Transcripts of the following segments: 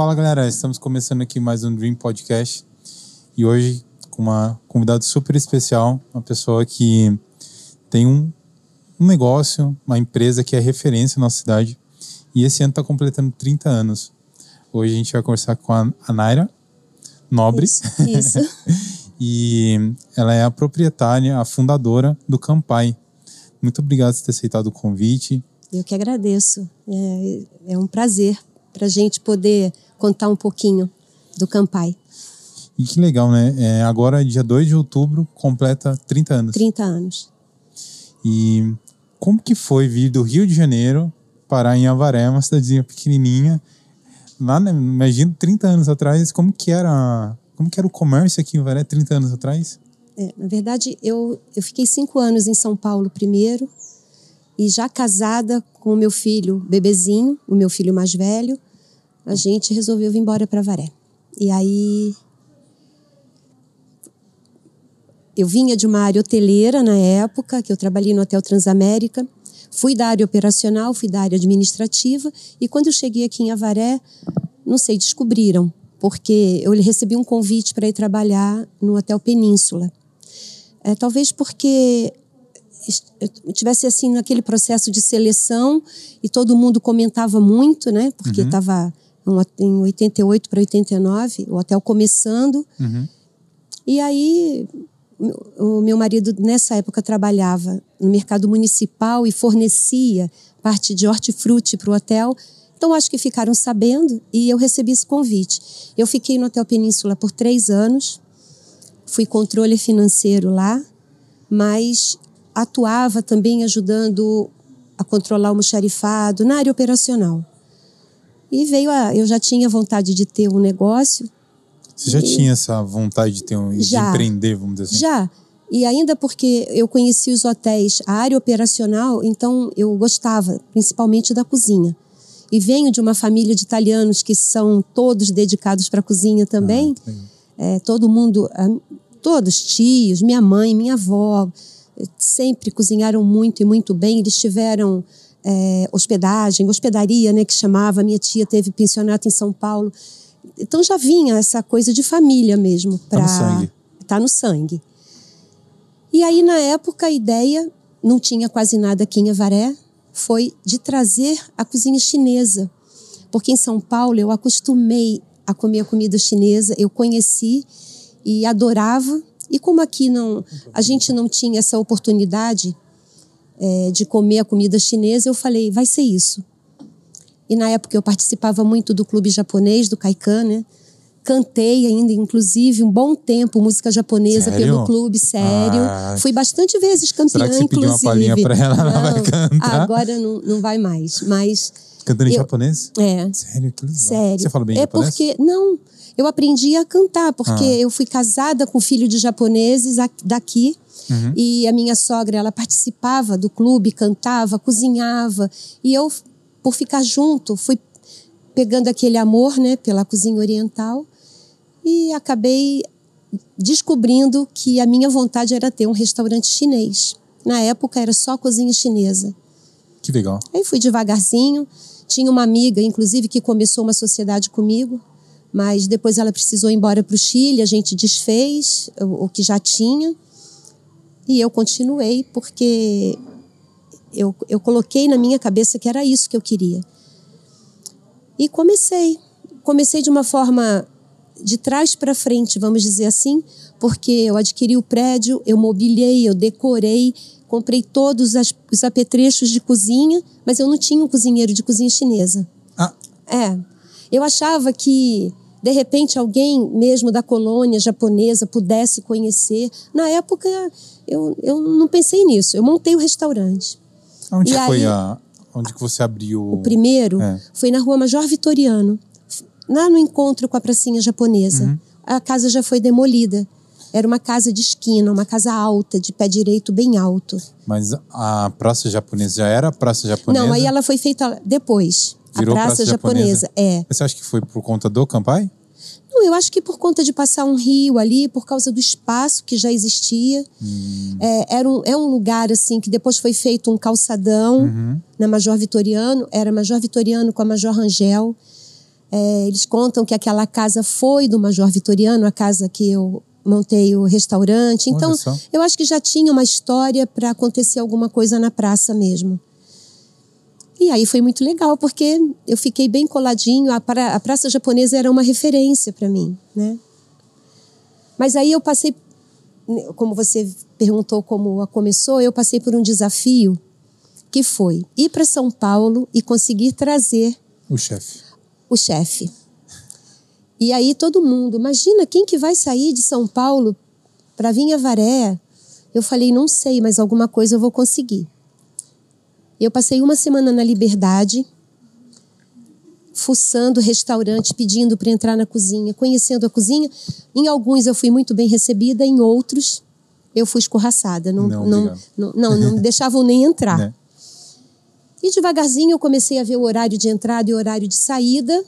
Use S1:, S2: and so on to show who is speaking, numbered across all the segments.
S1: Fala galera, estamos começando aqui mais um Dream Podcast e hoje com uma convidada super especial, uma pessoa que tem um, um negócio, uma empresa que é referência na nossa cidade e esse ano está completando 30 anos. Hoje a gente vai conversar com a, a Naira Nobre.
S2: Isso. isso.
S1: e ela é a proprietária, a fundadora do Campai. Muito obrigado por ter aceitado o convite.
S2: Eu que agradeço. É, é um prazer para a gente poder contar um pouquinho do Campai.
S1: E que legal, né? É, agora, dia 2 de outubro, completa 30 anos.
S2: 30 anos.
S1: E como que foi vir do Rio de Janeiro parar em Avaré, uma cidadezinha pequenininha, lá, né, imagino 30 anos atrás, como que era, como que era o comércio aqui em Avaré 30 anos atrás?
S2: É, na verdade, eu, eu fiquei cinco anos em São Paulo primeiro, e já casada com o meu filho bebezinho, o meu filho mais velho, a gente resolveu vir embora para Varé. E aí eu vinha de uma área hoteleira na época, que eu trabalhei no Hotel Transamérica, fui da área operacional, fui da área administrativa, e quando eu cheguei aqui em Avaré, não sei, descobriram, porque eu recebi um convite para ir trabalhar no Hotel Península. É, talvez porque eu tivesse assim naquele processo de seleção e todo mundo comentava muito, né? Porque estava uhum. Em 88 para 89, o hotel começando.
S1: Uhum.
S2: E aí o meu marido nessa época trabalhava no mercado municipal e fornecia parte de hortifruti para o hotel. Então acho que ficaram sabendo e eu recebi esse convite. Eu fiquei no Hotel Península por três anos, fui controle financeiro lá, mas atuava também ajudando a controlar o almoxarifado na área operacional. E veio a. Eu já tinha vontade de ter um negócio.
S1: Você já e, tinha essa vontade de ter um, de já, empreender, vamos dizer assim?
S2: Já. E ainda porque eu conheci os hotéis, a área operacional, então eu gostava, principalmente da cozinha. E venho de uma família de italianos que são todos dedicados para a cozinha também. Ah, é, todo mundo, todos tios, minha mãe, minha avó, sempre cozinharam muito e muito bem. Eles tiveram é, hospedagem, hospedaria, né, que chamava. Minha tia teve pensionato em São Paulo. Então já vinha essa coisa de família mesmo.
S1: Pra... Tá no sangue.
S2: Tá no sangue. E aí, na época, a ideia, não tinha quase nada aqui em Avaré, foi de trazer a cozinha chinesa. Porque em São Paulo eu acostumei a comer a comida chinesa, eu conheci e adorava, e como aqui não, a gente não tinha essa oportunidade é, de comer a comida chinesa, eu falei, vai ser isso. E na época eu participava muito do clube japonês, do Kaikan, né? Cantei ainda, inclusive, um bom tempo música japonesa
S1: sério?
S2: pelo clube, sério. Ah, Fui bastante vezes campeã,
S1: será que você
S2: inclusive.
S1: Pediu uma palhinha pra ela, não, ela vai cantar?
S2: Agora não, não vai mais, mas...
S1: Cantando em eu, japonês?
S2: É.
S1: Sério? Que legal.
S2: Sério.
S1: Você fala bem
S2: é
S1: japonês?
S2: porque, não, eu aprendi a cantar, porque ah. eu fui casada com filho de japoneses daqui.
S1: Uhum.
S2: E a minha sogra, ela participava do clube, cantava, cozinhava. E eu, por ficar junto, fui pegando aquele amor, né, pela cozinha oriental. E acabei descobrindo que a minha vontade era ter um restaurante chinês. Na época era só cozinha chinesa.
S1: Que legal.
S2: Aí fui devagarzinho. Tinha uma amiga, inclusive, que começou uma sociedade comigo, mas depois ela precisou ir embora para o Chile, a gente desfez o, o que já tinha e eu continuei porque eu, eu coloquei na minha cabeça que era isso que eu queria. E comecei. Comecei de uma forma de trás para frente, vamos dizer assim, porque eu adquiri o prédio, eu mobiliei, eu decorei, comprei todos as, os apetrechos de cozinha, mas eu não tinha um cozinheiro de cozinha chinesa.
S1: Ah.
S2: É. Eu achava que de repente alguém mesmo da colônia japonesa pudesse conhecer. Na época eu, eu não pensei nisso. Eu montei o restaurante.
S1: Onde e foi aí, a onde que você abriu?
S2: O primeiro
S1: é.
S2: foi na Rua Major Vitoriano, lá no encontro com a pracinha japonesa.
S1: Uhum.
S2: A casa já foi demolida. Era uma casa de esquina, uma casa alta, de pé direito bem alto.
S1: Mas a praça japonesa já era a praça japonesa?
S2: Não, aí ela foi feita depois.
S1: Virou
S2: a praça,
S1: praça
S2: japonesa.
S1: japonesa.
S2: É.
S1: Você acha que foi por conta do Campai?
S2: Não, eu acho que por conta de passar um rio ali, por causa do espaço que já existia.
S1: Hum.
S2: É, era um, é um lugar assim que depois foi feito um calçadão
S1: uhum.
S2: na Major Vitoriano. Era Major Vitoriano com a Major Rangel. É, eles contam que aquela casa foi do Major Vitoriano, a casa que eu montei o restaurante. Então, eu acho que já tinha uma história para acontecer alguma coisa na praça mesmo. E aí foi muito legal, porque eu fiquei bem coladinho. A, pra, a praça japonesa era uma referência para mim, né? Mas aí eu passei, como você perguntou como começou, eu passei por um desafio que foi ir para São Paulo e conseguir trazer
S1: o chefe.
S2: O chefe. E aí todo mundo, imagina quem que vai sair de São Paulo para vir a Varé? Eu falei, não sei, mas alguma coisa eu vou conseguir. Eu passei uma semana na Liberdade, fuçando restaurante, pedindo para entrar na cozinha, conhecendo a cozinha. Em alguns eu fui muito bem recebida, em outros eu fui escorraçada. Não, não, não, não, não, não me deixavam nem entrar. Né? E devagarzinho eu comecei a ver o horário de entrada e o horário de saída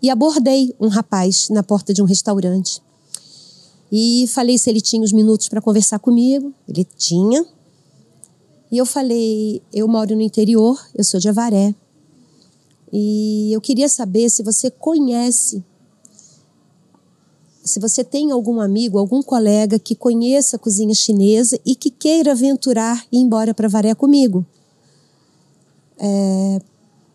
S2: e abordei um rapaz na porta de um restaurante. E falei se ele tinha os minutos para conversar comigo. Ele tinha. E eu falei: eu moro no interior, eu sou de Avaré. E eu queria saber se você conhece, se você tem algum amigo, algum colega que conheça a cozinha chinesa e que queira aventurar e ir embora para Avaré comigo. É,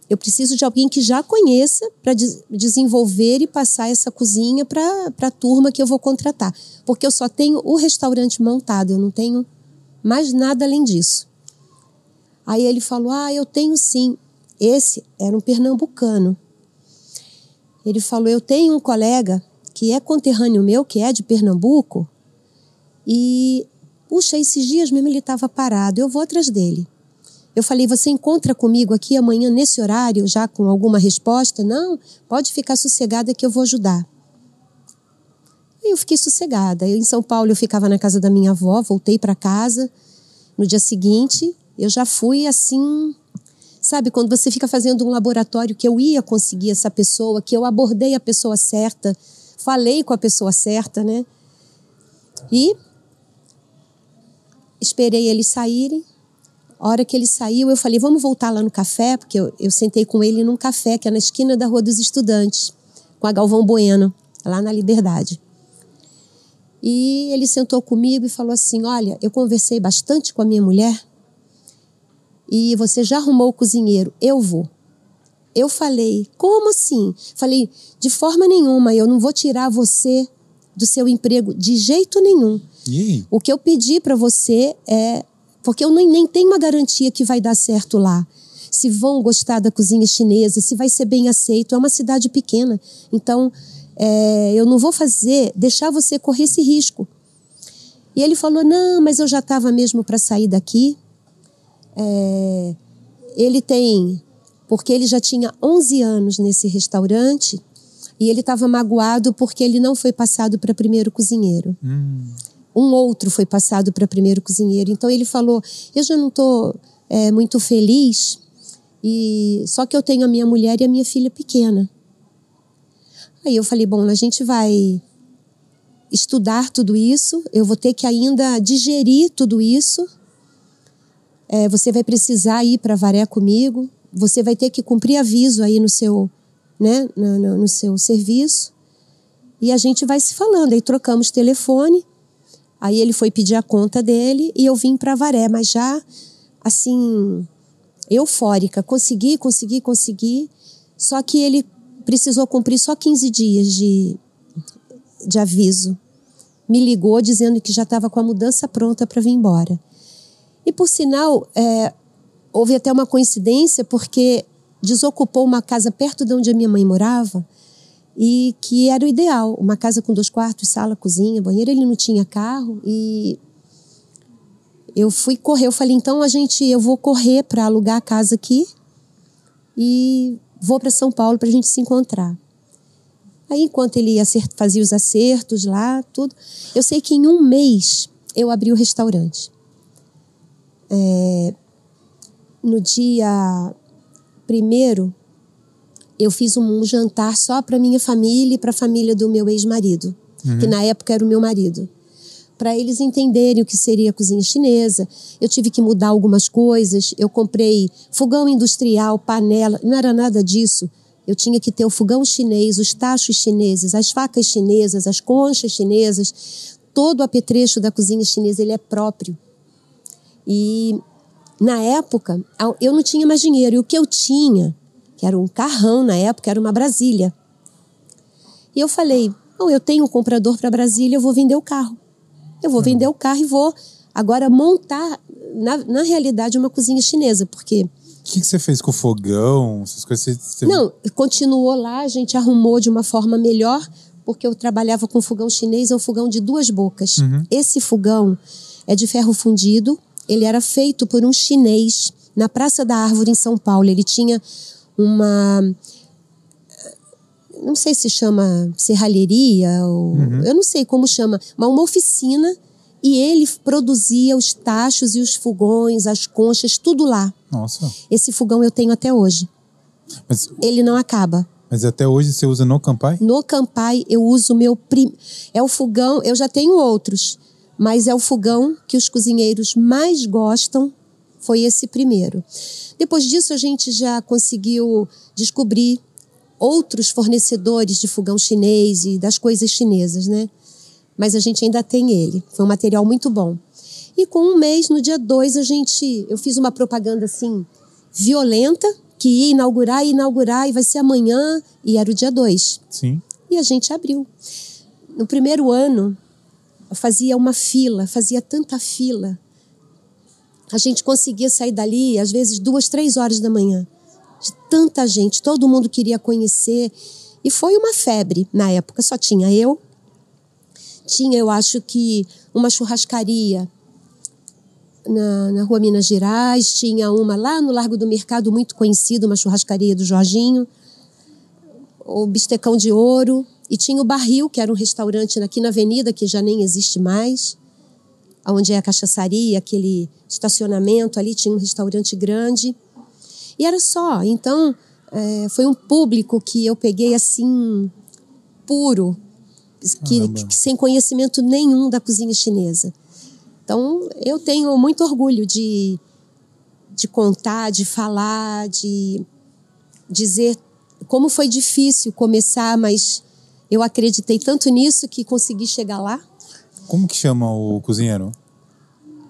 S2: eu preciso de alguém que já conheça para de desenvolver e passar essa cozinha para a turma que eu vou contratar. Porque eu só tenho o restaurante montado, eu não tenho mais nada além disso. Aí ele falou: Ah, eu tenho sim. Esse era um pernambucano. Ele falou: Eu tenho um colega que é conterrâneo meu, que é de Pernambuco, e, puxa, esses dias mesmo ele estava parado, eu vou atrás dele. Eu falei, você encontra comigo aqui amanhã nesse horário, já com alguma resposta? Não, pode ficar sossegada que eu vou ajudar. Eu fiquei sossegada. Eu, em São Paulo eu ficava na casa da minha avó, voltei para casa. No dia seguinte, eu já fui assim, sabe, quando você fica fazendo um laboratório que eu ia conseguir essa pessoa, que eu abordei a pessoa certa, falei com a pessoa certa, né? E esperei eles saírem. A hora que ele saiu, eu falei, vamos voltar lá no café, porque eu, eu sentei com ele num café que é na esquina da Rua dos Estudantes, com a Galvão Bueno, lá na Liberdade. E ele sentou comigo e falou assim: Olha, eu conversei bastante com a minha mulher e você já arrumou o cozinheiro, eu vou. Eu falei: Como assim? Falei: De forma nenhuma, eu não vou tirar você do seu emprego de jeito nenhum. O que eu pedi para você é porque eu nem, nem tenho uma garantia que vai dar certo lá. Se vão gostar da cozinha chinesa, se vai ser bem aceito. É uma cidade pequena. Então, é, eu não vou fazer, deixar você correr esse risco. E ele falou: Não, mas eu já estava mesmo para sair daqui. É, ele tem, porque ele já tinha 11 anos nesse restaurante e ele estava magoado porque ele não foi passado para primeiro cozinheiro. Hum um outro foi passado para primeiro cozinheiro. Então ele falou: Eu já não estou é, muito feliz, e só que eu tenho a minha mulher e a minha filha pequena. Aí eu falei: Bom, a gente vai estudar tudo isso, eu vou ter que ainda digerir tudo isso. É, você vai precisar ir para Varé comigo, você vai ter que cumprir aviso aí no seu, né, no, no, no seu serviço. E a gente vai se falando. Aí trocamos telefone. Aí ele foi pedir a conta dele e eu vim para Varé, mas já assim eufórica, consegui, consegui, consegui. Só que ele precisou cumprir só 15 dias de, de aviso. Me ligou dizendo que já estava com a mudança pronta para vir embora. E por sinal, é, houve até uma coincidência, porque desocupou uma casa perto de onde a minha mãe morava e que era o ideal, uma casa com dois quartos, sala, cozinha, banheiro. Ele não tinha carro e eu fui correr. Eu falei então a gente, eu vou correr para alugar a casa aqui e vou para São Paulo para a gente se encontrar. Aí enquanto ele fazia os acertos lá, tudo, eu sei que em um mês eu abri o restaurante. É, no dia primeiro eu fiz um jantar só para minha família e para a família do meu ex-marido, uhum. que na época era o meu marido. Para eles entenderem o que seria a cozinha chinesa. Eu tive que mudar algumas coisas. Eu comprei fogão industrial, panela, não era nada disso. Eu tinha que ter o fogão chinês, os tachos chineses, as facas chinesas, as conchas chinesas. Todo o apetrecho da cozinha chinesa ele é próprio. E na época eu não tinha mais dinheiro. E o que eu tinha, que era um carrão na época, era uma Brasília. E eu falei: Bom, eu tenho um comprador para Brasília, eu vou vender o carro. Eu vou vender o carro e vou agora montar, na, na realidade, uma cozinha chinesa, porque.
S1: O que, que, você fez com o fogão? Essas coisas você...
S2: Não, continuou lá, a gente arrumou de uma forma melhor, porque eu trabalhava com fogão chinês, é um fogão de duas bocas. Uhum. Esse fogão é de ferro fundido, ele era feito por um chinês na Praça da Árvore, em São Paulo. Ele tinha uma não sei se chama serralheria, ou, uhum. eu não sei como chama, mas uma oficina e ele produzia os tachos e os fogões, as conchas, tudo lá.
S1: Nossa.
S2: Esse fogão eu tenho até hoje. Mas, ele não acaba.
S1: Mas até hoje você usa no Campai?
S2: No Campai eu uso o meu prim... é o fogão, eu já tenho outros, mas é o fogão que os cozinheiros mais gostam, foi esse primeiro. Depois disso a gente já conseguiu descobrir outros fornecedores de fogão chinês e das coisas chinesas, né? Mas a gente ainda tem ele. Foi um material muito bom. E com um mês, no dia 2, a gente. Eu fiz uma propaganda assim, violenta, que ia inaugurar, ia inaugurar, e vai ser amanhã, e era o dia 2.
S1: Sim.
S2: E a gente abriu. No primeiro ano, fazia uma fila, fazia tanta fila. A gente conseguia sair dali, às vezes, duas, três horas da manhã de tanta gente, todo mundo queria conhecer. E foi uma febre na época, só tinha eu. Tinha, eu acho que, uma churrascaria na, na rua Minas Gerais, tinha uma lá no Largo do Mercado, muito conhecida, uma churrascaria do Jorginho, o Bistecão de Ouro, e tinha o Barril, que era um restaurante aqui na avenida, que já nem existe mais, onde é a cachaçaria, aquele estacionamento ali, tinha um restaurante grande. E era só. Então, é, foi um público que eu peguei assim, puro, que, que, sem conhecimento nenhum da cozinha chinesa. Então, eu tenho muito orgulho de, de contar, de falar, de dizer como foi difícil começar, mas eu acreditei tanto nisso que consegui chegar lá.
S1: Como que chama o cozinheiro?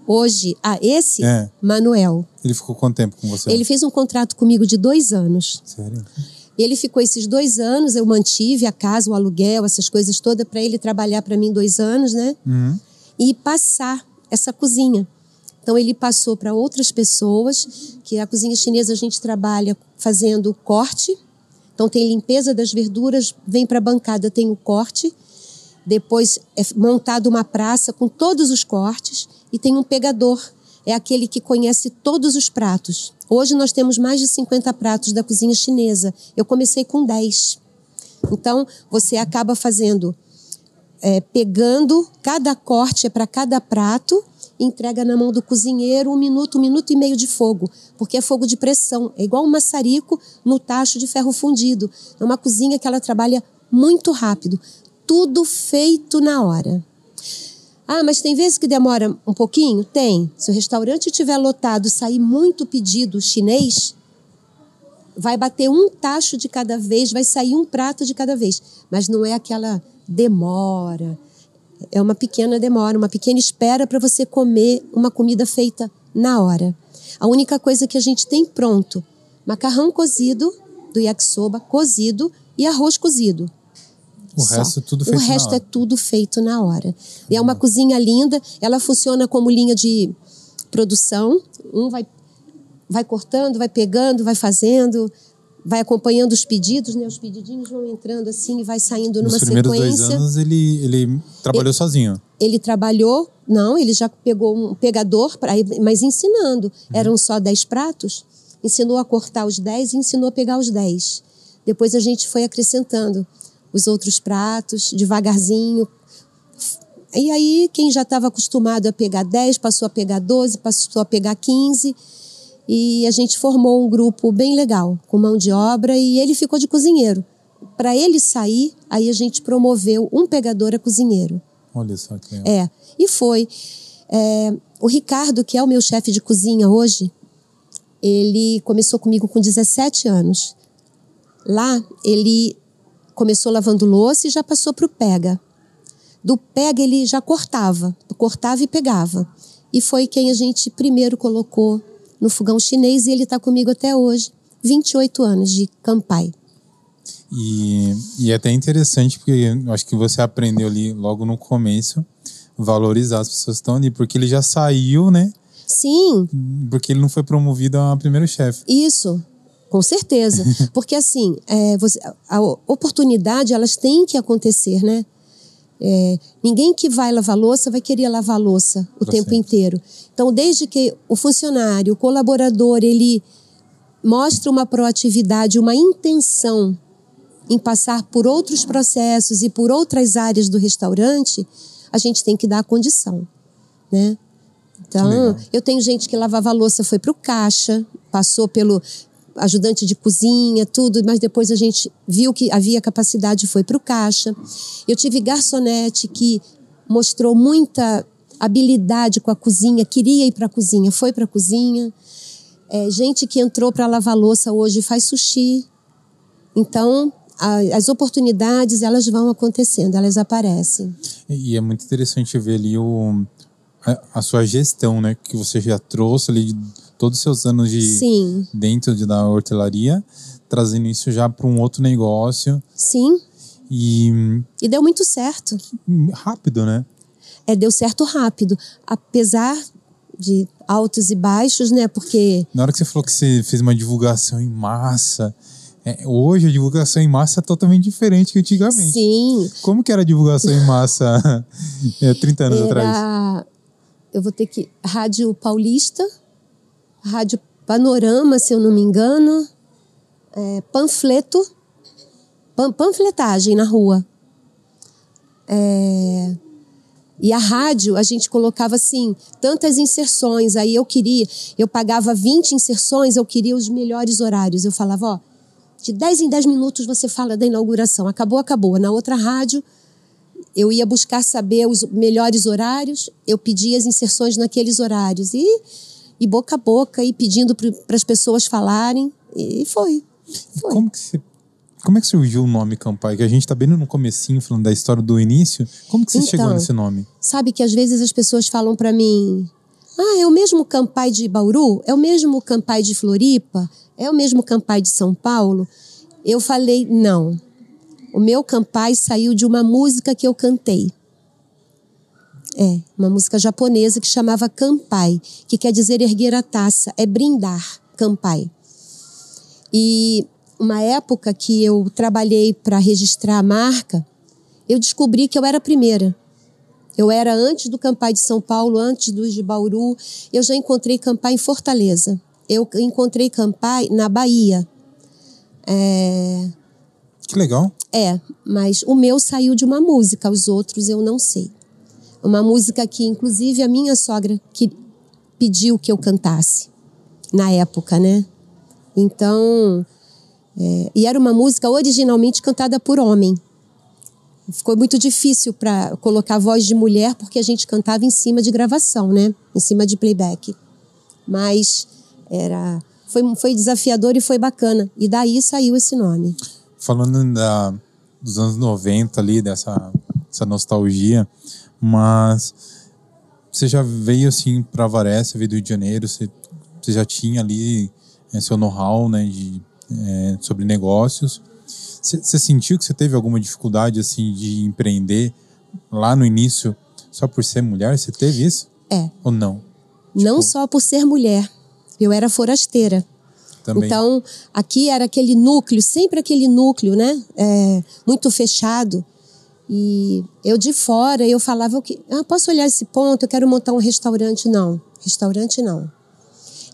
S2: Hoje, a ah, esse, é. Manuel.
S1: Ele ficou quanto tempo com você?
S2: Ele fez um contrato comigo de dois anos.
S1: Sério?
S2: Ele ficou esses dois anos, eu mantive a casa, o aluguel, essas coisas todas, para ele trabalhar para mim dois anos, né?
S1: Uhum.
S2: E passar essa cozinha. Então ele passou para outras pessoas, que a cozinha chinesa a gente trabalha fazendo corte. Então tem limpeza das verduras, vem para a bancada, tem o corte. Depois é montado uma praça com todos os cortes e tem um pegador, é aquele que conhece todos os pratos. Hoje nós temos mais de 50 pratos da cozinha chinesa. Eu comecei com 10. Então, você acaba fazendo, é, pegando, cada corte é para cada prato, entrega na mão do cozinheiro um minuto, um minuto e meio de fogo, porque é fogo de pressão. É igual um maçarico no tacho de ferro fundido. É uma cozinha que ela trabalha muito rápido. Tudo feito na hora. Ah, mas tem vezes que demora um pouquinho? Tem. Se o restaurante estiver lotado sair muito pedido chinês, vai bater um tacho de cada vez, vai sair um prato de cada vez. Mas não é aquela demora. É uma pequena demora, uma pequena espera para você comer uma comida feita na hora. A única coisa que a gente tem pronto: macarrão cozido do yakisoba cozido e arroz cozido.
S1: O só. resto é tudo feito
S2: O resto é tudo feito na hora. E é uma cozinha linda, ela funciona como linha de produção. Um vai, vai cortando, vai pegando, vai fazendo, vai acompanhando os pedidos, né? Os pedidinhos vão entrando assim e vai saindo numa
S1: Nos primeiros
S2: sequência.
S1: dois anos ele, ele trabalhou ele, sozinho?
S2: Ele trabalhou, não, ele já pegou um pegador, pra, mas ensinando. Uhum. Eram só dez pratos, ensinou a cortar os dez e ensinou a pegar os dez. Depois a gente foi acrescentando os outros pratos, devagarzinho. E aí, quem já estava acostumado a pegar 10, passou a pegar 12, passou a pegar 15. E a gente formou um grupo bem legal, com mão de obra, e ele ficou de cozinheiro. Para ele sair, aí a gente promoveu um pegador a cozinheiro.
S1: Olha só que legal.
S2: É, e foi. É, o Ricardo, que é o meu chefe de cozinha hoje, ele começou comigo com 17 anos. Lá ele começou lavando louça e já passou para o pega. Do pega ele já cortava, cortava e pegava. E foi quem a gente primeiro colocou no fogão chinês e ele está comigo até hoje, 28 anos de Campai.
S1: E, e é até interessante porque eu acho que você aprendeu ali logo no começo valorizar as pessoas que estão ali, porque ele já saiu, né?
S2: Sim.
S1: Porque ele não foi promovido a primeiro chefe.
S2: Isso, com certeza. Porque assim, é, você, a oportunidade, elas têm que acontecer, né? É, ninguém que vai lavar louça vai querer lavar louça o pra tempo inteiro. Então, desde que o funcionário, o colaborador, ele mostra uma proatividade, uma intenção em passar por outros processos e por outras áreas do restaurante, a gente tem que dar a condição, né? Então, eu tenho gente que lavava louça, foi para o caixa, passou pelo ajudante de cozinha, tudo, mas depois a gente viu que havia capacidade, foi para o caixa. Eu tive garçonete que mostrou muita habilidade com a cozinha, queria ir para a cozinha, foi para a cozinha. É, gente que entrou para lavar louça hoje faz sushi. Então, a, as oportunidades, elas vão acontecendo, elas aparecem.
S1: E é muito interessante ver ali o, a, a sua gestão, né? Que você já trouxe ali todos os seus anos de
S2: Sim.
S1: dentro de, da hortelaria, trazendo isso já para um outro negócio.
S2: Sim.
S1: E,
S2: e deu muito certo.
S1: Rápido, né?
S2: É, deu certo rápido. Apesar de altos e baixos, né? Porque.
S1: Na hora que você falou que você fez uma divulgação em massa. É, hoje a divulgação em massa é totalmente diferente que antigamente.
S2: Sim.
S1: Como que era a divulgação em massa é, 30 anos
S2: era...
S1: atrás?
S2: Eu vou ter que. Rádio Paulista, Rádio Panorama, se eu não me engano, é, panfleto, pan, panfletagem na rua. É, e a rádio, a gente colocava assim, tantas inserções. Aí eu queria, eu pagava 20 inserções, eu queria os melhores horários. Eu falava, ó, de 10 em 10 minutos você fala da inauguração. Acabou, acabou. Na outra rádio, eu ia buscar saber os melhores horários, eu pedia as inserções naqueles horários. E, e boca a boca, e pedindo para as pessoas falarem. E foi. foi.
S1: Como que você como é que surgiu o nome Campai? Que a gente está bem no comecinho falando da história do início. Como que você então, chegou nesse nome?
S2: Sabe que às vezes as pessoas falam para mim: "Ah, é o mesmo Campai de Bauru? É o mesmo Campai de Floripa? É o mesmo Campai de São Paulo?" Eu falei: "Não. O meu Campai saiu de uma música que eu cantei. É, uma música japonesa que chamava Campai, que quer dizer erguer a taça, é brindar, Campai. E uma época que eu trabalhei para registrar a marca, eu descobri que eu era a primeira. Eu era antes do Campai de São Paulo, antes do de Bauru. Eu já encontrei Campai em Fortaleza. Eu encontrei Campai na Bahia. É...
S1: Que legal.
S2: É, mas o meu saiu de uma música, os outros eu não sei. Uma música que, inclusive, a minha sogra que pediu que eu cantasse na época, né? Então, é, e era uma música originalmente cantada por homem. Ficou muito difícil para colocar voz de mulher porque a gente cantava em cima de gravação, né? Em cima de playback. Mas era foi, foi desafiador e foi bacana. E daí saiu esse nome.
S1: Falando da, dos anos 90 ali, dessa, dessa nostalgia, mas você já veio assim para Varese, veio do Rio de Janeiro, você, você já tinha ali é, seu know-how, né, de é, sobre negócios. Você sentiu que você teve alguma dificuldade assim de empreender lá no início só por ser mulher? Você teve isso?
S2: É.
S1: Ou não?
S2: Não tipo... só por ser mulher. Eu era forasteira.
S1: Também.
S2: Então, aqui era aquele núcleo, sempre aquele núcleo, né? É, muito fechado. E eu de fora, eu falava, que ah, posso olhar esse ponto, eu quero montar um restaurante. Não, restaurante não.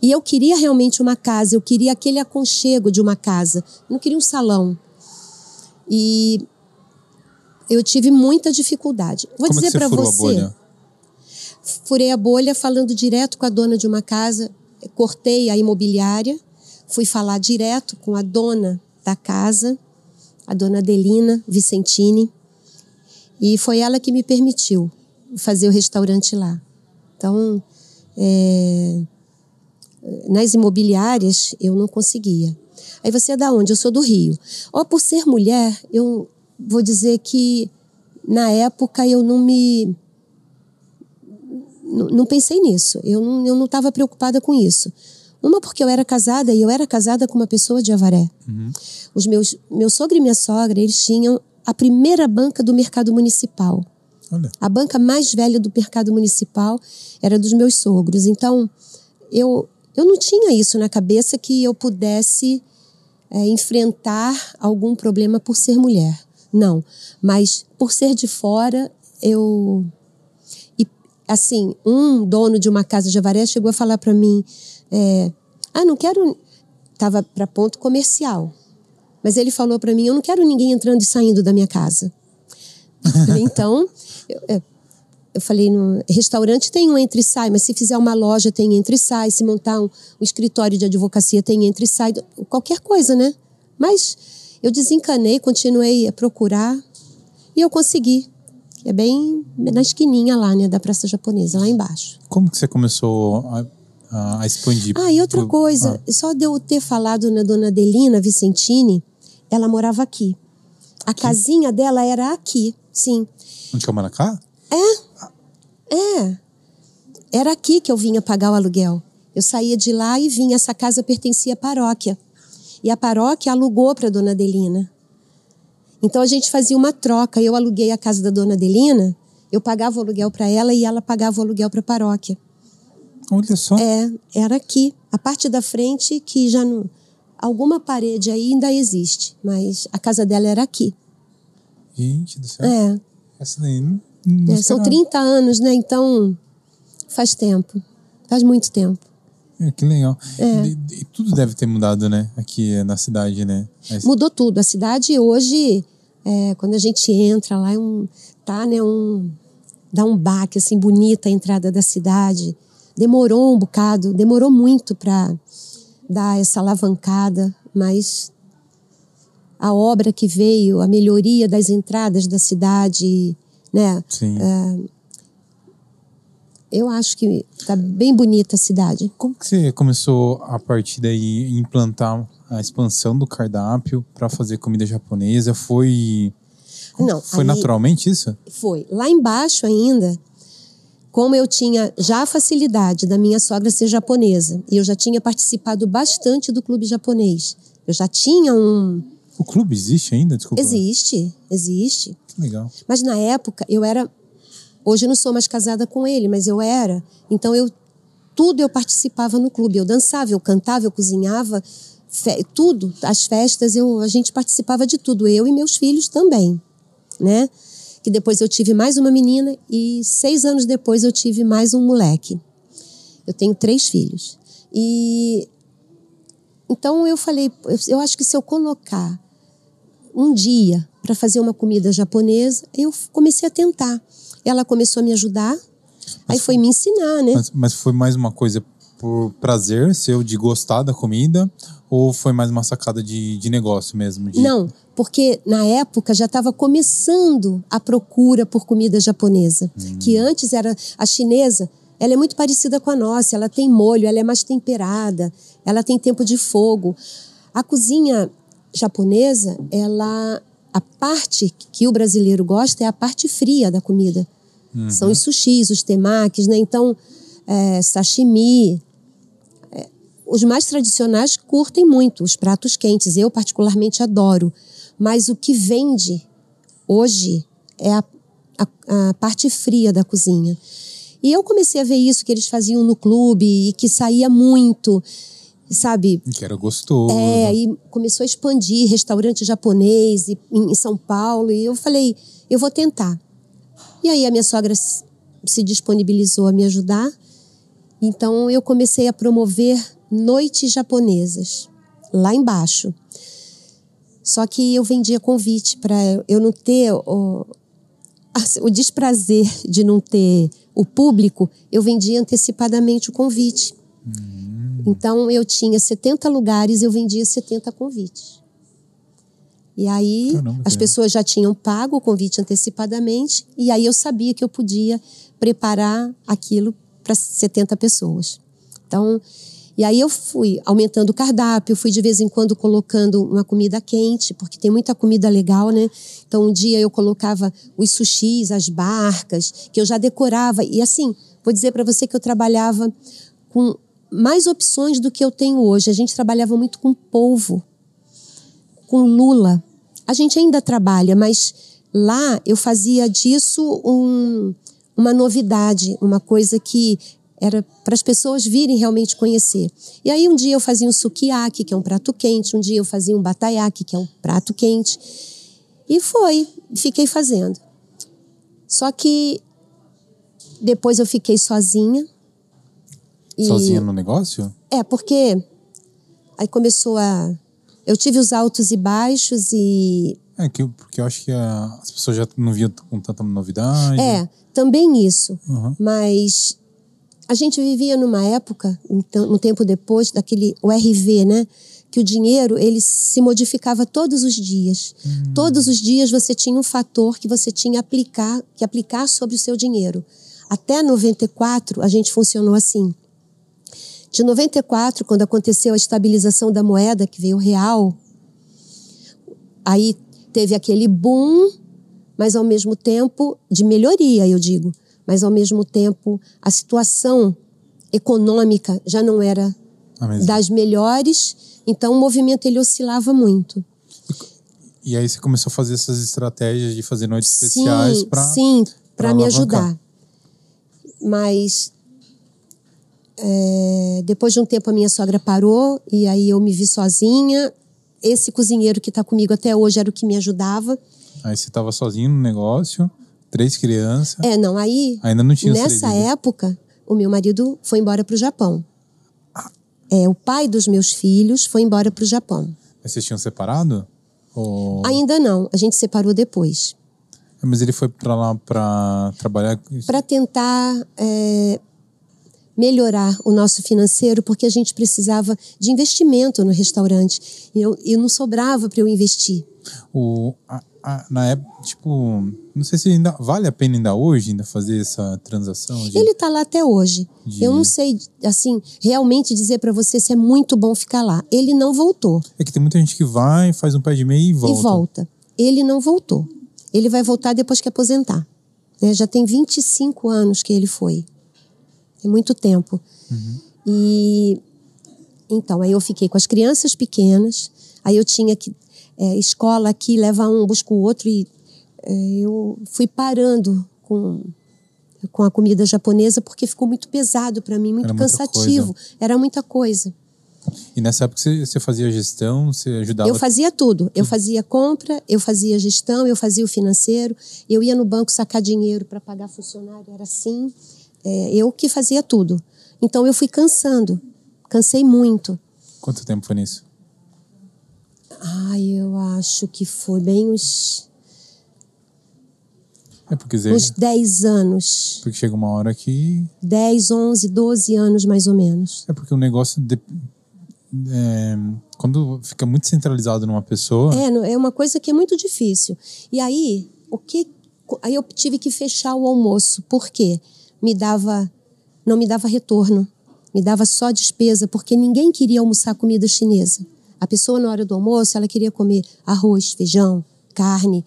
S2: E eu queria realmente uma casa, eu queria aquele aconchego de uma casa. Eu não queria um salão. E eu tive muita dificuldade. Vou
S1: Como
S2: dizer
S1: é para
S2: você.
S1: A bolha?
S2: Furei a bolha falando direto com a dona de uma casa, cortei a imobiliária, fui falar direto com a dona da casa, a dona Adelina Vicentini, e foi ela que me permitiu fazer o restaurante lá. Então, é, nas imobiliárias eu não conseguia. Aí você é da onde? Eu sou do Rio. Ó, por ser mulher, eu vou dizer que na época eu não me não, não pensei nisso. Eu não eu não estava preocupada com isso. Uma porque eu era casada e eu era casada com uma pessoa de Avaré.
S1: Uhum.
S2: Os meus meu sogro e minha sogra, eles tinham a primeira banca do mercado municipal.
S1: Olha.
S2: A banca mais velha do mercado municipal era dos meus sogros. Então, eu, eu não tinha isso na cabeça que eu pudesse é, enfrentar algum problema por ser mulher. Não. Mas por ser de fora, eu. E, assim, um dono de uma casa de avaré chegou a falar para mim: é, Ah, não quero. Estava para ponto comercial. Mas ele falou para mim: Eu não quero ninguém entrando e saindo da minha casa. então, eu, é, eu falei: no restaurante tem um entre e sai, mas se fizer uma loja tem entre e sai, se montar um, um escritório de advocacia tem entre e sai, qualquer coisa, né? Mas eu desencanei, continuei a procurar e eu consegui. É bem na esquininha lá, né, da Praça Japonesa, lá embaixo.
S1: Como que você começou a, a expandir?
S2: Ah, e outra coisa, só de eu ter falado na dona Adelina Vicentini, ela morava aqui. A casinha dela era aqui, sim.
S1: Onde que é o Maracá?
S2: É. Era aqui que eu vinha pagar o aluguel. Eu saía de lá e vinha. Essa casa pertencia à paróquia. E a paróquia alugou para dona Adelina. Então a gente fazia uma troca. Eu aluguei a casa da dona Adelina, eu pagava o aluguel para ela e ela pagava o aluguel para a paróquia.
S1: Olha só.
S2: É, era aqui. A parte da frente que já não. Alguma parede aí ainda existe, mas a casa dela era aqui.
S1: Gente do céu.
S2: É,
S1: Essa daí não, não
S2: é, são
S1: esperava.
S2: 30 anos, né? Então faz tempo. Faz muito tempo.
S1: É, que legal.
S2: É.
S1: E, e tudo deve ter mudado, né? Aqui na cidade, né? Mas-
S2: Mudou tudo. A cidade hoje, é, quando a gente entra lá, é um, tá, né, um, dá um baque assim bonita a entrada da cidade. Demorou um bocado, demorou muito para dar essa alavancada, mas a obra que veio, a melhoria das entradas da cidade, né?
S1: Sim.
S2: Eu acho que tá bem bonita a cidade.
S1: Como que você começou a partir daí implantar a expansão do cardápio para fazer comida japonesa? Foi
S2: Não,
S1: foi naturalmente isso?
S2: Foi. Lá embaixo ainda, como eu tinha já a facilidade da minha sogra ser japonesa, e eu já tinha participado bastante do clube japonês. Eu já tinha um.
S1: O clube existe ainda? Desculpa.
S2: Existe, existe.
S1: Legal.
S2: Mas na época eu era. Hoje eu não sou mais casada com ele, mas eu era. Então eu. Tudo eu participava no clube. Eu dançava, eu cantava, eu cozinhava, tudo. As festas, eu, a gente participava de tudo. Eu e meus filhos também, né? Que depois eu tive mais uma menina e seis anos depois eu tive mais um moleque. Eu tenho três filhos. E então eu falei, eu- acho que se eu colocar um dia para fazer uma comida japonesa, eu comecei a tentar. Ela começou a me ajudar, aí foi me ensinar, né?
S1: Mas, mas foi mais uma coisa por prazer seu de gostar da comida ou foi mais uma sacada de, de negócio mesmo? De...
S2: Não, porque na época já estava começando a procura por comida japonesa, que antes era a chinesa. Ela é muito parecida com a nossa, ela tem molho, ela é mais temperada, ela tem tempo de fogo. A cozinha japonesa, ela a parte que o brasileiro gosta é a parte fria da comida. São os sushis, os temakis, né? Então, é, sashimi, os mais tradicionais curtem muito os pratos quentes. Eu, particularmente, adoro. Mas o que vende hoje é a, a, a parte fria da cozinha. E eu comecei a ver isso que eles faziam no clube e que saía muito, sabe?
S1: Que era gostoso.
S2: É, aí começou a expandir restaurante japonês e- em São Paulo. E eu falei, eu vou tentar. E aí a minha sogra se disponibilizou a me ajudar. Então eu comecei a promover noites japonesas lá embaixo. Só que eu vendia convite para eu não ter o, o desprazer de não ter o público, eu vendia antecipadamente o convite. Então eu tinha 70 lugares, eu vendia 70 convites. E aí
S1: Caramba,
S2: as pessoas já tinham pago o convite antecipadamente, e aí eu sabia que eu podia preparar aquilo para 70 pessoas. Então E aí eu fui aumentando o cardápio, fui de vez em quando colocando uma comida quente, porque tem muita comida legal, né? Então um dia eu colocava os sushis, as barcas, que eu já decorava. E assim, vou dizer para você que eu trabalhava com mais opções do que eu tenho hoje. A gente trabalhava muito com polvo, com lula. A gente ainda trabalha, mas lá eu fazia disso um, uma novidade, uma coisa que era para as pessoas virem realmente conhecer. E aí um dia eu fazia um sukiyaki, que é um prato quente, um dia eu fazia um batayaki, que é um prato quente. E foi, fiquei fazendo. Só que depois eu fiquei sozinha.
S1: E... Sozinha no negócio?
S2: É, porque aí começou a. Eu tive os altos e baixos e.
S1: É, que, porque eu acho que a, as pessoas já não viam com tanta novidade.
S2: É, também isso. Uhum. Mas a gente vivia numa época, um tempo depois, daquele o RV, né? Que o dinheiro ele se modificava todos os dias. Hum. Todos os dias você tinha um fator que você tinha aplicar, que aplicar sobre o seu dinheiro. Até 94 a gente funcionou assim. De 94, quando aconteceu a estabilização da moeda, que veio o real, aí teve aquele boom, mas ao mesmo tempo de melhoria, eu digo mas ao mesmo tempo a situação econômica já não era das melhores, então o movimento ele oscilava muito.
S1: E aí você começou a fazer essas estratégias de fazer noites sim, especiais para
S2: sim para me ajudar. Mas é, depois de um tempo a minha sogra parou e aí eu me vi sozinha. Esse cozinheiro que está comigo até hoje era o que me ajudava.
S1: Aí você estava sozinho no negócio. Três crianças.
S2: É, não, aí.
S1: Ainda não tinha
S2: Nessa época, o meu marido foi embora para o Japão. É, o pai dos meus filhos foi embora para o Japão.
S1: Mas vocês tinham separado? Ou...
S2: Ainda não, a gente separou depois.
S1: Mas ele foi para lá para trabalhar?
S2: Para tentar é, melhorar o nosso financeiro, porque a gente precisava de investimento no restaurante. E eu, eu não sobrava para eu investir.
S1: O, a, a, na época, tipo, não sei se ainda vale a pena ainda hoje ainda fazer essa transação.
S2: De, Ele está lá até hoje. De... Eu não sei, assim, realmente dizer para você se é muito bom ficar lá. Ele não voltou.
S1: É que tem muita gente que vai, faz um pé de meia e volta.
S2: E volta. Ele não voltou. Ele vai voltar depois que aposentar. Né? Já tem 25 anos que ele foi. É muito tempo. Uhum. E então, aí eu fiquei com as crianças pequenas. Aí eu tinha que é, escola aqui leva um, busca o outro e é, eu fui parando com com a comida japonesa porque ficou muito pesado para mim, muito Era cansativo. Muita Era muita coisa.
S1: E nessa época você, você fazia gestão, você ajudava?
S2: Eu fazia tudo. Eu fazia compra, eu fazia gestão, eu fazia o financeiro, eu ia no banco sacar dinheiro para pagar funcionário, era assim. É, eu que fazia tudo. Então eu fui cansando, cansei muito.
S1: Quanto tempo foi nisso?
S2: Ai, eu acho que foi bem uns.
S1: É porque
S2: uns 10 anos.
S1: Porque chega uma hora que.
S2: 10, 11, 12 anos mais ou menos.
S1: É porque o negócio. De... É... quando fica muito centralizado numa pessoa.
S2: É, é uma coisa que é muito difícil. E aí, o que. Aí eu tive que fechar o almoço. Por quê? Me dava. Não me dava retorno. Me dava só despesa, porque ninguém queria almoçar comida chinesa. A pessoa, na hora do almoço, ela queria comer arroz, feijão, carne.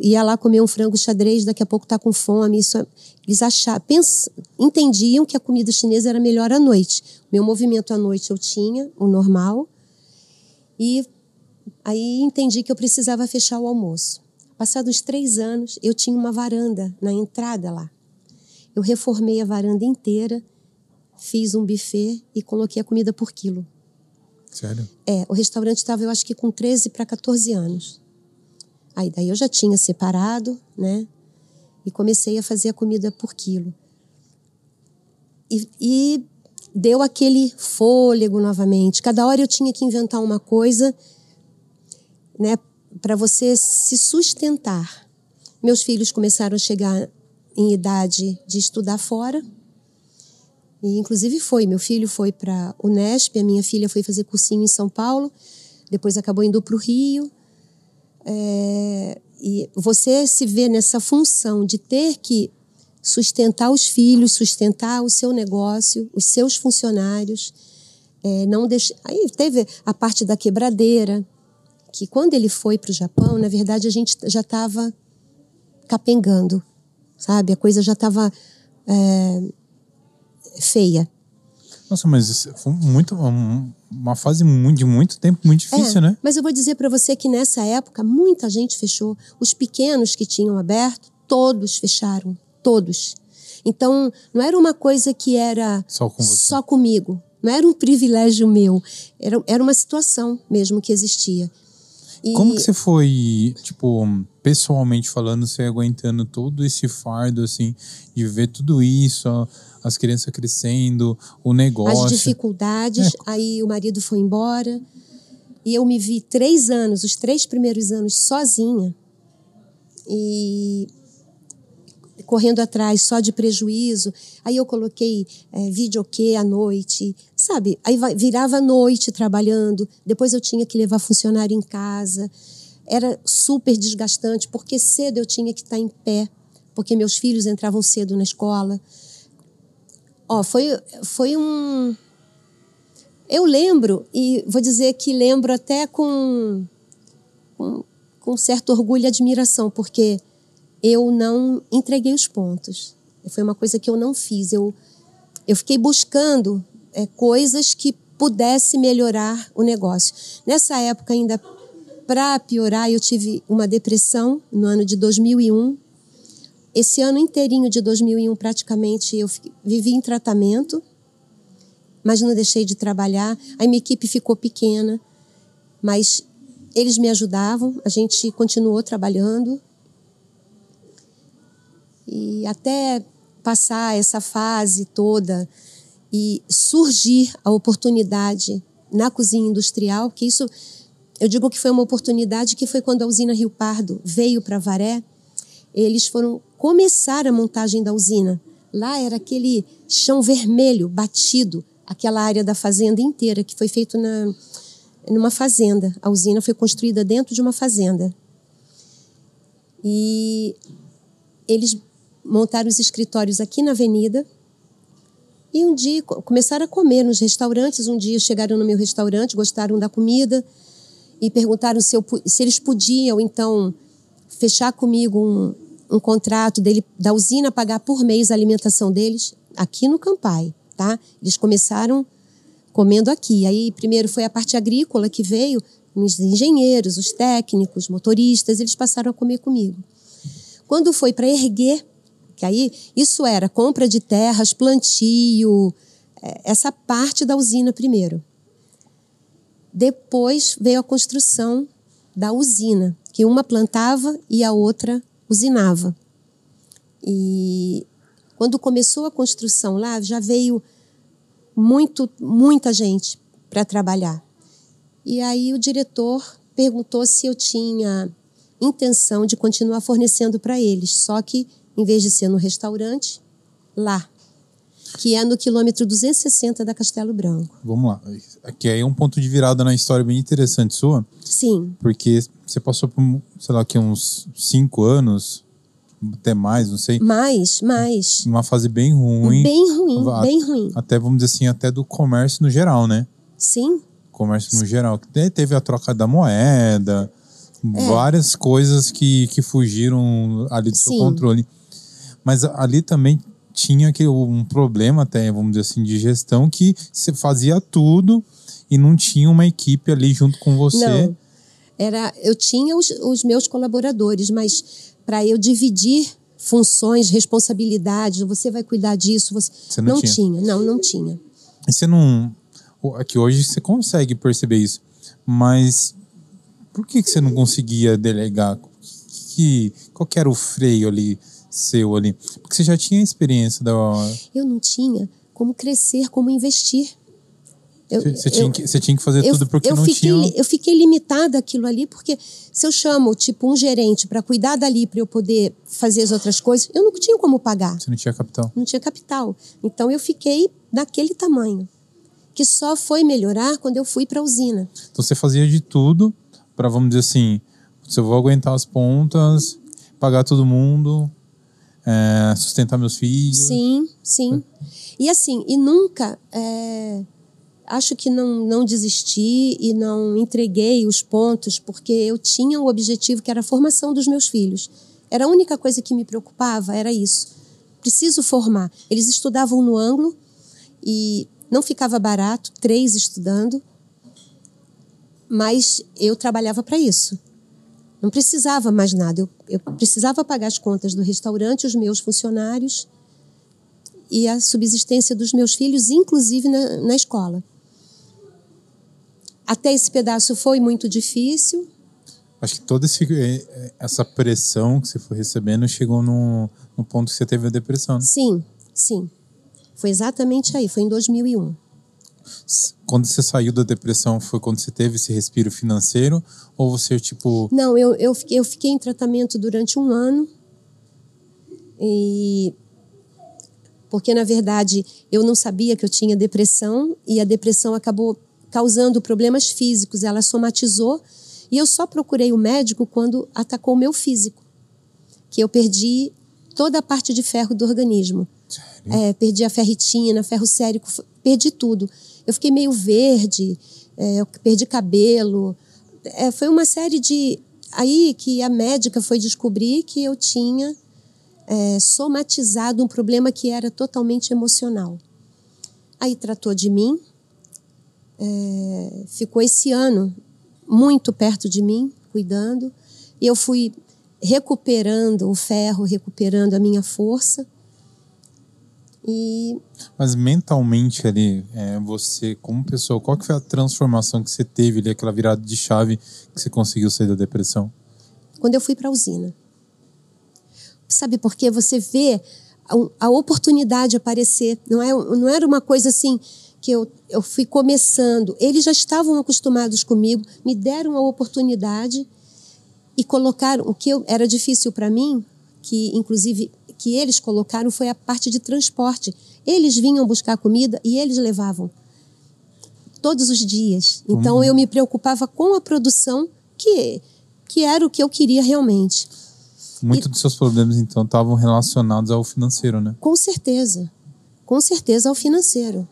S2: Ia lá comer um frango xadrez, daqui a pouco está com fome. Isso, é, eles achavam, pens, entendiam que a comida chinesa era melhor à noite. Meu movimento à noite eu tinha, o normal. E aí entendi que eu precisava fechar o almoço. Passados três anos, eu tinha uma varanda na entrada lá. Eu reformei a varanda inteira, fiz um buffet e coloquei a comida por quilo.
S1: Sério?
S2: É, o restaurante estava, eu acho que com 13 para 14 anos. Aí daí eu já tinha separado, né? E comecei a fazer a comida por quilo. E, e deu aquele fôlego novamente. Cada hora eu tinha que inventar uma coisa, né? Para você se sustentar. Meus filhos começaram a chegar em idade de estudar fora e, inclusive, foi. Meu filho foi para Unesp, a minha filha foi fazer cursinho em São Paulo, depois acabou indo para o Rio. É, e você se vê nessa função de ter que sustentar os filhos, sustentar o seu negócio, os seus funcionários. É, não deix... Aí teve a parte da quebradeira, que quando ele foi para o Japão, na verdade a gente já estava capengando, sabe? A coisa já estava é, feia.
S1: Nossa, mas foi muito uma fase de muito tempo muito difícil,
S2: é,
S1: né?
S2: Mas eu vou dizer para você que nessa época muita gente fechou. Os pequenos que tinham aberto, todos fecharam, todos. Então não era uma coisa que era
S1: só, com
S2: só comigo, não era um privilégio meu, era, era uma situação mesmo que existia.
S1: E... Como que você foi, tipo, pessoalmente falando, você aguentando todo esse fardo, assim, de ver tudo isso, as crianças crescendo, o negócio.
S2: As dificuldades, é. aí o marido foi embora. E eu me vi três anos, os três primeiros anos, sozinha. E correndo atrás só de prejuízo. Aí eu coloquei é, videokê à noite, sabe? Aí virava noite trabalhando. Depois eu tinha que levar funcionário em casa. Era super desgastante, porque cedo eu tinha que estar em pé, porque meus filhos entravam cedo na escola. Ó, foi, foi um. Eu lembro, e vou dizer que lembro até com, com, com certo orgulho e admiração, porque eu não entreguei os pontos. Foi uma coisa que eu não fiz. Eu, eu fiquei buscando é, coisas que pudesse melhorar o negócio. Nessa época, ainda para piorar, eu tive uma depressão no ano de 2001 esse ano inteirinho de 2001, praticamente, eu vivi em tratamento, mas não deixei de trabalhar. A minha equipe ficou pequena, mas eles me ajudavam, a gente continuou trabalhando. E até passar essa fase toda e surgir a oportunidade na cozinha industrial, que isso eu digo que foi uma oportunidade que foi quando a usina Rio Pardo veio para Varé, eles foram começar a montagem da usina. Lá era aquele chão vermelho batido, aquela área da fazenda inteira que foi feito na numa fazenda. A usina foi construída dentro de uma fazenda. E eles montaram os escritórios aqui na avenida. E um dia começaram a comer nos restaurantes. Um dia chegaram no meu restaurante, gostaram da comida e perguntaram se, eu, se eles podiam então fechar comigo um, um contrato dele, da usina pagar por mês a alimentação deles aqui no Campai, tá? Eles começaram comendo aqui. Aí primeiro foi a parte agrícola que veio, os engenheiros, os técnicos, motoristas, eles passaram a comer comigo. Quando foi para erguer, que aí isso era compra de terras, plantio, é, essa parte da usina primeiro. Depois veio a construção da usina, que uma plantava e a outra usinava. E quando começou a construção lá, já veio muito, muita gente para trabalhar. E aí o diretor perguntou se eu tinha intenção de continuar fornecendo para eles, só que em vez de ser no restaurante, lá, que é no quilômetro 260 da Castelo Branco.
S1: Vamos lá. Aqui é um ponto de virada na história bem interessante sua.
S2: Sim.
S1: Porque você passou por, sei lá, aqui uns cinco anos, até mais, não sei.
S2: Mais, mais.
S1: Uma fase bem ruim.
S2: Bem ruim, a, bem ruim.
S1: Até, vamos dizer assim, até do comércio no geral, né?
S2: Sim.
S1: Comércio no geral. Teve a troca da moeda, é. várias coisas que, que fugiram ali do Sim. seu controle. Mas ali também tinha que um problema até, vamos dizer assim, de gestão que você fazia tudo e não tinha uma equipe ali junto com você.
S2: Não. Era, eu tinha os, os meus colaboradores, mas para eu dividir funções, responsabilidades, você vai cuidar disso, você, você não, não tinha. tinha. Não, não tinha.
S1: E você não, aqui hoje você consegue perceber isso, mas por que, que você não conseguia delegar? Que, qual que era o freio ali? Seu ali? Porque você já tinha experiência da.
S2: Eu não tinha como crescer, como investir.
S1: Eu, você, tinha eu, que, você tinha que fazer eu, tudo porque não
S2: fiquei,
S1: tinha.
S2: Eu fiquei limitada aquilo ali, porque se eu chamo, tipo, um gerente para cuidar dali, para eu poder fazer as outras coisas, eu não tinha como pagar.
S1: Você não tinha capital?
S2: Não tinha capital. Então eu fiquei naquele tamanho. Que só foi melhorar quando eu fui para a usina.
S1: Então você fazia de tudo para, vamos dizer assim, se eu vou aguentar as pontas, pagar todo mundo, é, sustentar meus filhos.
S2: Sim, sim. E assim, e nunca. É, acho que não, não desisti e não entreguei os pontos, porque eu tinha o objetivo que era a formação dos meus filhos. Era a única coisa que me preocupava, era isso. Preciso formar. Eles estudavam no ângulo e não ficava barato, três estudando, mas eu trabalhava para isso. Não precisava mais nada. Eu, eu precisava pagar as contas do restaurante, os meus funcionários e a subsistência dos meus filhos, inclusive na, na escola. Até esse pedaço foi muito difícil.
S1: Acho que toda eh, essa pressão que você foi recebendo chegou no, no ponto que você teve a depressão. Né?
S2: Sim, sim. Foi exatamente aí, foi em 2001.
S1: Quando você saiu da depressão, foi quando você teve esse respiro financeiro? Ou você, tipo.
S2: Não, eu, eu, eu fiquei em tratamento durante um ano. E. Porque, na verdade, eu não sabia que eu tinha depressão e a depressão acabou causando problemas físicos. Ela somatizou e eu só procurei o médico quando atacou o meu físico, que eu perdi toda a parte de ferro do organismo. É, perdi a ferritina, ferro sérico, perdi tudo. Eu fiquei meio verde, é, eu perdi cabelo. É, foi uma série de. Aí que a médica foi descobrir que eu tinha é, somatizado um problema que era totalmente emocional. Aí tratou de mim, é, ficou esse ano muito perto de mim, cuidando, e eu fui recuperando o ferro, recuperando a minha força. E...
S1: Mas mentalmente ali, é, você como pessoa, qual que foi a transformação que você teve ali, aquela virada de chave que você conseguiu sair da depressão?
S2: Quando eu fui para a usina. Sabe por quê? Você vê a, a, oportunidade aparecer. Não, é, não era uma coisa assim que eu, eu fui começando. Eles já estavam acostumados comigo, me deram a oportunidade e colocaram o que eu, era difícil para mim, que inclusive que eles colocaram foi a parte de transporte. Eles vinham buscar comida e eles levavam todos os dias. Então uhum. eu me preocupava com a produção que que era o que eu queria realmente.
S1: Muitos dos seus problemas então estavam relacionados ao financeiro, né?
S2: Com certeza, com certeza ao financeiro.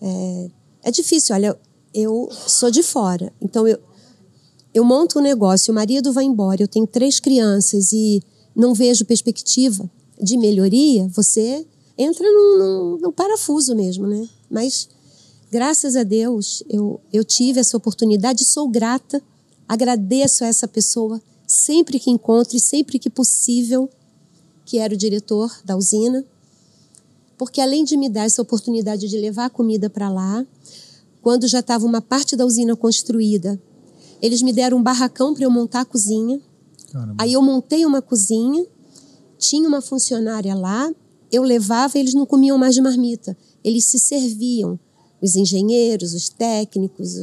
S2: É, é difícil. Olha, eu sou de fora, então eu eu monto um negócio, o marido vai embora, eu tenho três crianças e não vejo perspectiva de melhoria, você entra no parafuso mesmo, né? Mas graças a Deus eu, eu tive essa oportunidade, sou grata, agradeço a essa pessoa sempre que encontro e sempre que possível, que era o diretor da usina, porque além de me dar essa oportunidade de levar a comida para lá, quando já estava uma parte da usina construída, eles me deram um barracão para eu montar a cozinha. Caramba. Aí eu montei uma cozinha, tinha uma funcionária lá, eu levava, eles não comiam mais de marmita, eles se serviam, os engenheiros, os técnicos,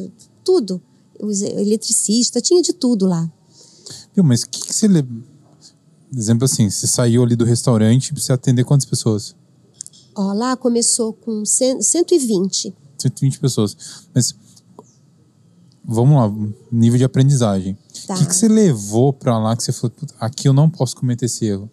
S2: tudo, os eletricistas, tinha de tudo lá.
S1: Viu, mas o que, que você lembra? Exemplo assim, você saiu ali do restaurante para você atender quantas pessoas?
S2: Ó, lá começou com 120.
S1: 120 pessoas. Mas vamos lá, nível de aprendizagem. O tá. que, que você levou para lá que você falou, aqui eu não posso cometer esse erro?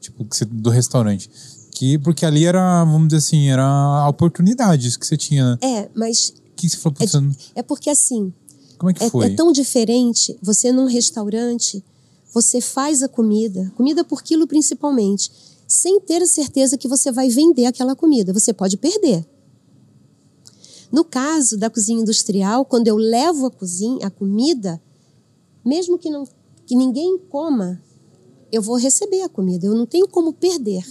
S1: Tipo, do restaurante. Que, porque ali era, vamos dizer assim, era oportunidades que você tinha.
S2: É, mas.
S1: O que você falou?
S2: É, é porque assim.
S1: Como é que
S2: é,
S1: foi?
S2: É tão diferente. Você num restaurante, você faz a comida, comida por quilo principalmente, sem ter a certeza que você vai vender aquela comida. Você pode perder. No caso da cozinha industrial, quando eu levo a cozinha, a comida, mesmo que, não, que ninguém coma, eu vou receber a comida. Eu não tenho como perder,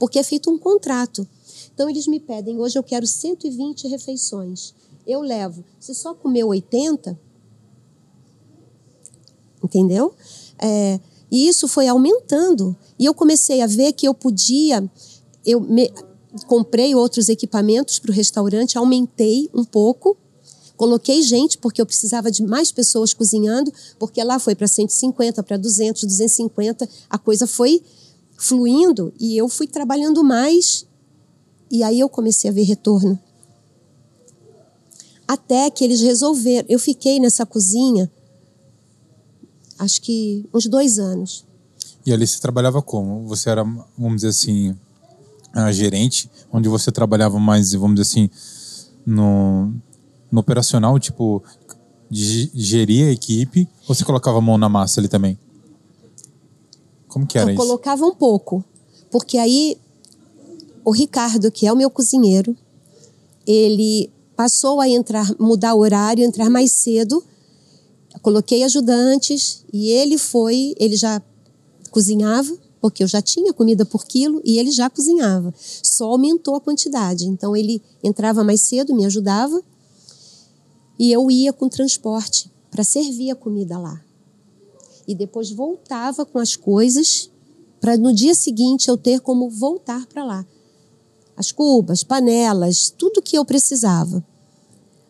S2: porque é feito um contrato. Então eles me pedem, hoje eu quero 120 refeições. Eu levo. Se só comer 80, entendeu? É, e isso foi aumentando. E eu comecei a ver que eu podia. Eu me, comprei outros equipamentos para o restaurante, aumentei um pouco Coloquei gente porque eu precisava de mais pessoas cozinhando, porque lá foi para 150, para 200, 250, a coisa foi fluindo e eu fui trabalhando mais e aí eu comecei a ver retorno. Até que eles resolveram. Eu fiquei nessa cozinha, acho que uns dois anos.
S1: E ali você trabalhava como? Você era, vamos dizer assim, a gerente, onde você trabalhava mais, vamos dizer assim, no, no operacional, tipo, de gerir a equipe, ou você colocava a mão na massa ali também? Como que era
S2: Eu
S1: isso?
S2: colocava um pouco, porque aí o Ricardo, que é o meu cozinheiro, ele passou a entrar, mudar o horário, entrar mais cedo. Coloquei ajudantes e ele foi, ele já cozinhava, porque eu já tinha comida por quilo e ele já cozinhava. Só aumentou a quantidade. Então ele entrava mais cedo, me ajudava e eu ia com transporte para servir a comida lá. E depois voltava com as coisas para no dia seguinte eu ter como voltar para lá. As cubas, panelas, tudo que eu precisava.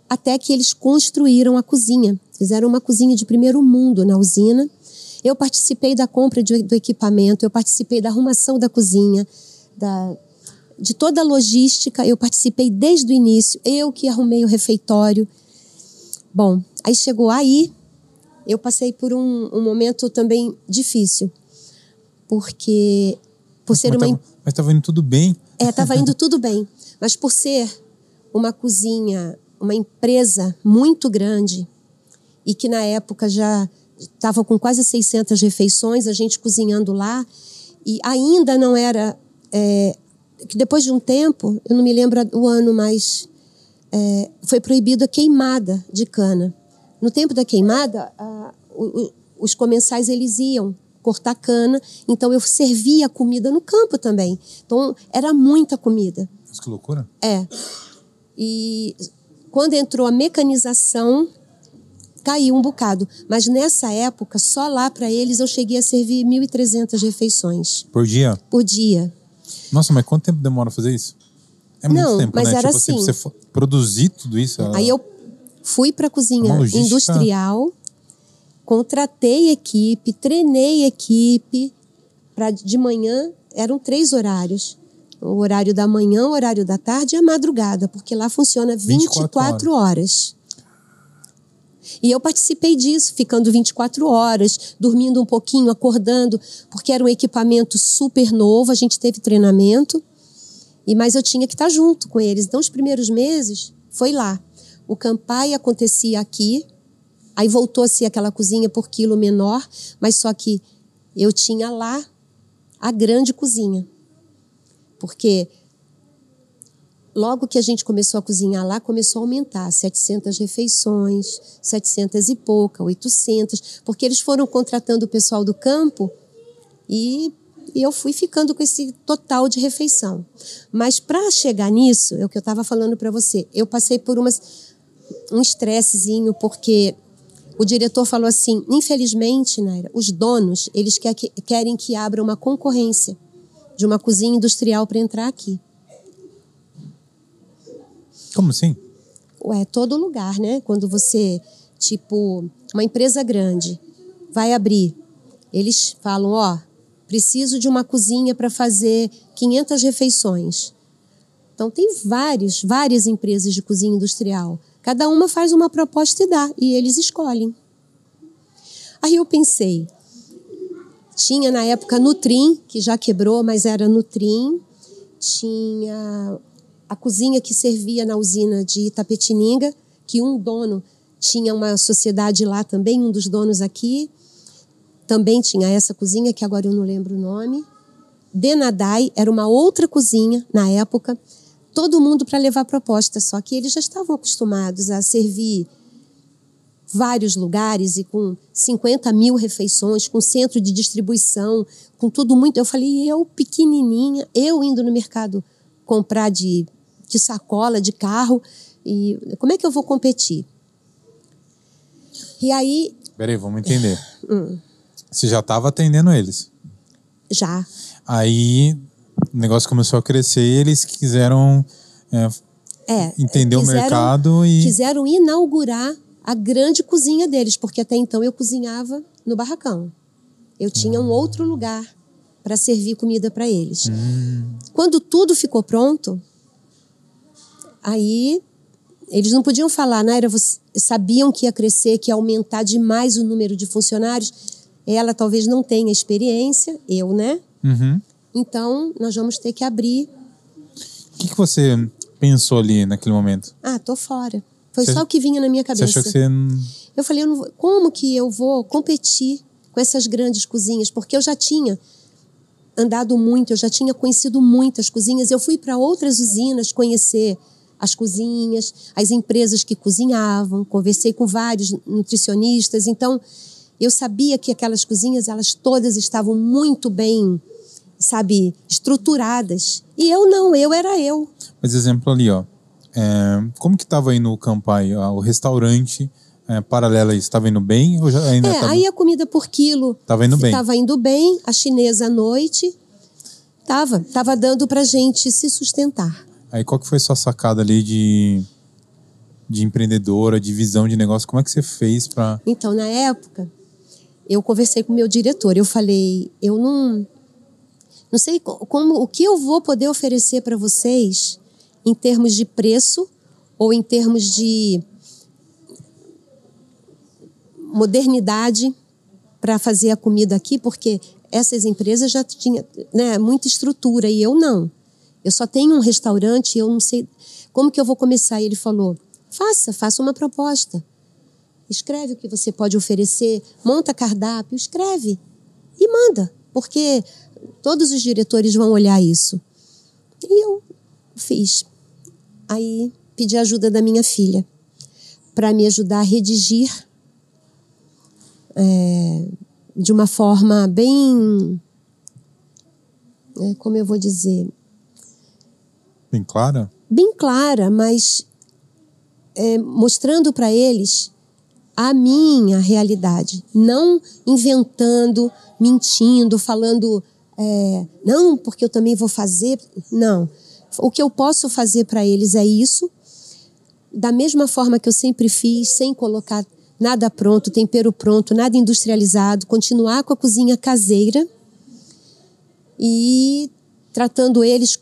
S2: Até que eles construíram a cozinha. Fizeram uma cozinha de primeiro mundo na usina. Eu participei da compra de, do equipamento, eu participei da arrumação da cozinha, da, de toda a logística, eu participei desde o início, eu que arrumei o refeitório. Bom, aí chegou aí, eu passei por um, um momento também difícil, porque por ser
S1: mas
S2: uma.
S1: Tava, mas estava indo tudo bem.
S2: É, estava indo tudo bem, mas por ser uma cozinha, uma empresa muito grande e que na época já estava com quase 600 refeições, a gente cozinhando lá, e ainda não era. É, que depois de um tempo, eu não me lembro o ano, mas é, foi proibida a queimada de cana. No tempo da queimada, a, o, os comensais eles iam cortar cana, então eu servia comida no campo também. Então era muita comida.
S1: Mas que loucura.
S2: É. E quando entrou a mecanização, caiu um bocado. Mas nessa época, só lá para eles eu cheguei a servir 1.300 refeições.
S1: Por dia?
S2: Por dia.
S1: Nossa, mas quanto tempo demora fazer isso? É muito
S2: Não,
S1: tempo,
S2: mas
S1: né?
S2: era
S1: tipo
S2: assim.
S1: você produzir tudo isso.
S2: Aí eu fui para a cozinha
S1: logística-
S2: industrial, contratei equipe, treinei equipe. Para de manhã eram três horários: o horário da manhã, o horário da tarde e a madrugada, porque lá funciona
S1: 24
S2: 24, horas. E eu participei disso, ficando 24 horas, dormindo um pouquinho, acordando, porque era um equipamento super novo, a gente teve treinamento. E mas eu tinha que estar junto com eles. Então os primeiros meses foi lá. O campai acontecia aqui, aí voltou a ser aquela cozinha por quilo menor, mas só que eu tinha lá a grande cozinha. Porque logo que a gente começou a cozinhar lá, começou a aumentar 700 refeições, 700 e pouca, 800, porque eles foram contratando o pessoal do campo e, e eu fui ficando com esse total de refeição. Mas para chegar nisso, é o que eu estava falando para você, eu passei por umas, um estressezinho, porque o diretor falou assim, infelizmente, Naira, os donos, eles quer que- querem que abra uma concorrência de uma cozinha industrial para entrar aqui.
S1: Como assim?
S2: Ué, todo lugar, né? Quando você, tipo, uma empresa grande vai abrir, eles falam, ó, preciso de uma cozinha para fazer 500 refeições. Então tem vários, várias empresas de cozinha industrial. Cada uma faz uma proposta e dá, e eles escolhem. Aí eu pensei, tinha na época Nutrim, que já quebrou, mas era Nutrim. Tinha a cozinha que servia na usina de Itapetininga, que um dono tinha uma sociedade lá também, um dos donos aqui. Também tinha essa cozinha, que agora eu não lembro o nome. Denadai era uma outra cozinha na época. Todo mundo para levar proposta, só que eles já estavam acostumados a servir vários lugares e com 50 mil refeições, com centro de distribuição, com tudo muito. Eu falei, eu pequenininha, eu indo no mercado comprar de, de sacola, de carro, e como é que eu vou competir? E aí,
S1: Peraí, vamos entender.
S2: Hum.
S1: Você já estava atendendo eles.
S2: já,
S1: Aí o negócio começou a crescer e eles quiseram é,
S2: é.
S1: entender o
S2: quiseram-
S1: mercado e.
S2: Quiseram inaugurar a grande cozinha deles, porque até então eu cozinhava no barracão. Eu tinha um outro lugar para servir comida para eles. Quando tudo ficou pronto, aí eles não podiam falar, Naira, você, sabiam que ia crescer, que ia aumentar demais o número de funcionários. Ela talvez não tenha experiência, eu, né?
S1: Uhum.
S2: Então, nós vamos ter que abrir.
S1: O que, que você pensou ali naquele momento?
S2: Ah, tô fora. Foi
S1: Você-
S2: só o que vinha na minha
S1: Você
S2: cabeça.
S1: achou que você.
S2: Eu falei, eu vou- como que eu vou competir com essas grandes cozinhas? Porque eu já tinha andado muito, eu já tinha conhecido muitas cozinhas. Eu fui para outras usinas conhecer as cozinhas, as empresas que cozinhavam, conversei com vários nutricionistas. Então, eu sabia que aquelas cozinhas, elas todas estavam muito bem, sabe, estruturadas. E eu não, eu era eu.
S1: Mas exemplo ali, ó. É, como que tava indo o Campai? Ah, O restaurante é, paralelo a isso, tava indo bem ou já ainda
S2: É,
S1: tava,
S2: aí a comida por quilo
S1: tava indo bem?
S2: Estava indo bem, a chinesa à noite estava, tava dando para gente se sustentar.
S1: Aí qual que foi sua sacada ali de, de empreendedora, de visão de negócio? Como é que você fez para
S2: Então, na época, eu conversei com o meu diretor. Eu falei, eu não, não sei co- como, o que eu vou poder oferecer para vocês em termos de preço ou em termos de modernidade para fazer a comida aqui, porque essas empresas já tinham né, muita estrutura e eu não. Eu só tenho um restaurante e eu não sei como que eu vou começar. E ele falou: faça, faça uma proposta. Escreve o que você pode oferecer, monta cardápio, escreve e manda, porque todos os diretores vão olhar isso. E eu fiz. Aí pedi ajuda da minha filha para me ajudar a redigir é, de uma forma bem. é, como eu vou dizer?
S1: Bem clara?
S2: bem clara, mas é, mostrando para eles a minha realidade, não inventando, mentindo, falando é, não, porque eu também vou fazer. Não, o que eu posso fazer para eles é isso, da mesma forma que eu sempre fiz, sem colocar nada pronto, tempero pronto, nada industrializado, continuar com a cozinha caseira e tratando eles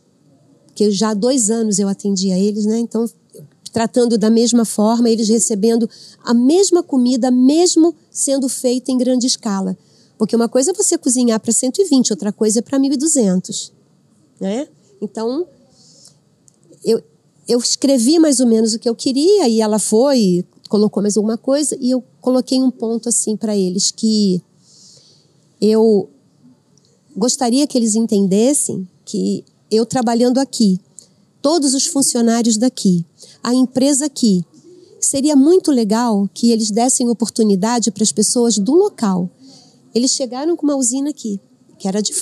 S2: que já há dois anos eu atendia eles, né? Então, tratando da mesma forma, eles recebendo a mesma comida, mesmo sendo feita em grande escala. Porque uma coisa é você cozinhar para 120, outra coisa é para 1.200, né? Então, eu, eu escrevi mais ou menos o que eu queria e ela foi, colocou mais alguma coisa e eu coloquei um ponto assim para eles que eu gostaria que eles entendessem que eu trabalhando aqui, todos os funcionários daqui, a empresa aqui, seria muito legal que eles dessem oportunidade para as pessoas do local. Eles chegaram com uma usina aqui, que era de,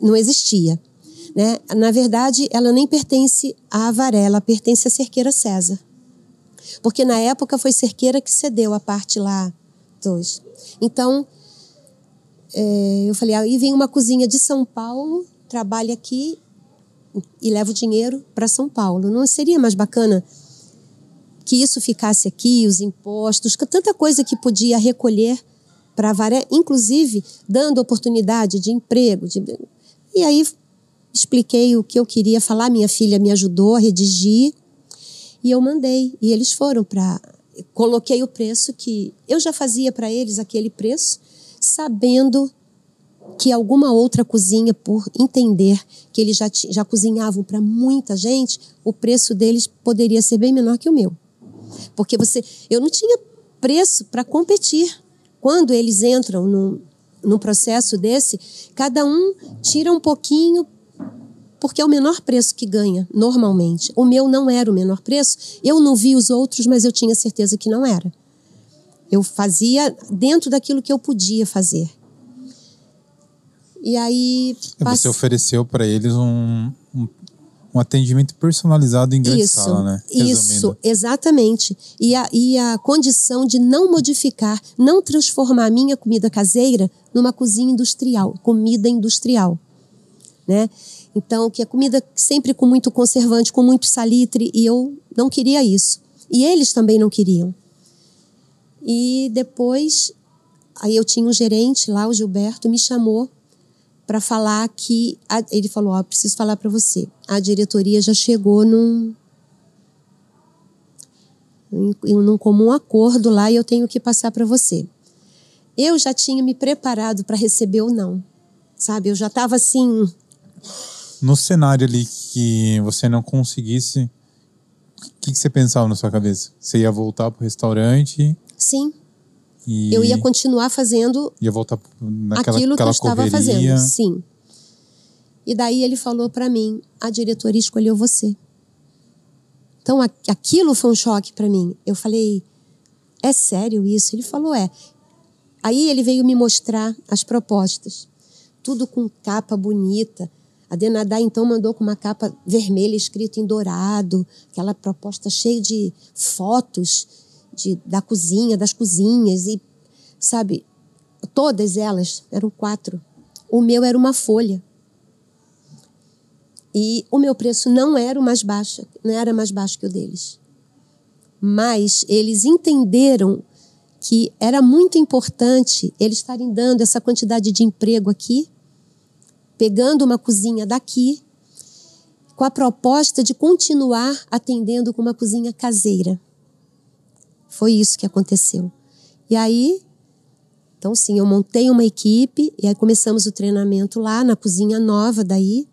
S2: não existia. Né? Na verdade, ela nem pertence à Avaré, ela pertence à Cerqueira César. Porque na época foi Cerqueira que cedeu a parte lá dos. Então, é, eu falei, aí vem uma cozinha de São Paulo, trabalha aqui e leva o dinheiro para São Paulo. Não seria mais bacana que isso ficasse aqui, os impostos, tanta coisa que podia recolher para Varé, inclusive dando oportunidade de emprego. De... E aí expliquei o que eu queria falar, minha filha me ajudou a redigir e eu mandei. E eles foram para. Coloquei o preço que eu já fazia para eles aquele preço, sabendo que alguma outra cozinha, por entender que eles já, já cozinhavam para muita gente, o preço deles poderia ser bem menor que o meu. Porque você, eu não tinha preço para competir. Quando eles entram num, num processo desse, cada um tira um pouquinho, porque é o menor preço que ganha, normalmente. O meu não era o menor preço. Eu não vi os outros, mas eu tinha certeza que não era. Eu fazia dentro daquilo que eu podia fazer. E aí.
S1: Você ofereceu para eles um, um, um, atendimento personalizado em grande
S2: isso,
S1: escala, né?
S2: Isso,
S1: Resumindo.
S2: exatamente. E a, e a condição de não modificar, não transformar a minha comida caseira numa cozinha industrial, comida industrial. Né? Então, que é comida sempre com muito conservante, com muito salitre, e eu não queria isso. E eles também não queriam. E depois, aí eu tinha um gerente lá, o Gilberto, me chamou para falar que a, ele falou, ó, oh, preciso falar para você. A diretoria já chegou num em, em um comum acordo lá e eu tenho que passar para você. eu já tinha me preparado para receber ou não, sabe? Eu já estava assim.
S1: No cenário ali que você não conseguisse, o que, que, você pensava na sua cabeça? Você ia voltar pro restaurante?
S2: Sim. E eu ia continuar fazendo.
S1: Ia voltar naquela
S2: aquilo que eu
S1: estava
S2: fazendo. Sim. E daí ele falou para mim: a diretoria escolheu você. Então aquilo foi um choque para mim. Eu falei: é sério isso? Ele falou: é. Aí ele veio me mostrar as propostas, tudo com capa bonita. A Denadá então mandou com uma capa vermelha escrita em dourado, aquela proposta cheia de fotos de, da cozinha, das cozinhas e sabe, todas elas eram quatro. O meu era uma folha. E o meu preço não era o mais baixo, não era mais baixo que o deles. Mas eles entenderam que era muito importante eles estarem dando essa quantidade de emprego aqui, pegando uma cozinha daqui, com a proposta de continuar atendendo com uma cozinha caseira. Foi isso que aconteceu. E aí, então sim, eu montei uma equipe e aí começamos o treinamento lá na cozinha nova daí.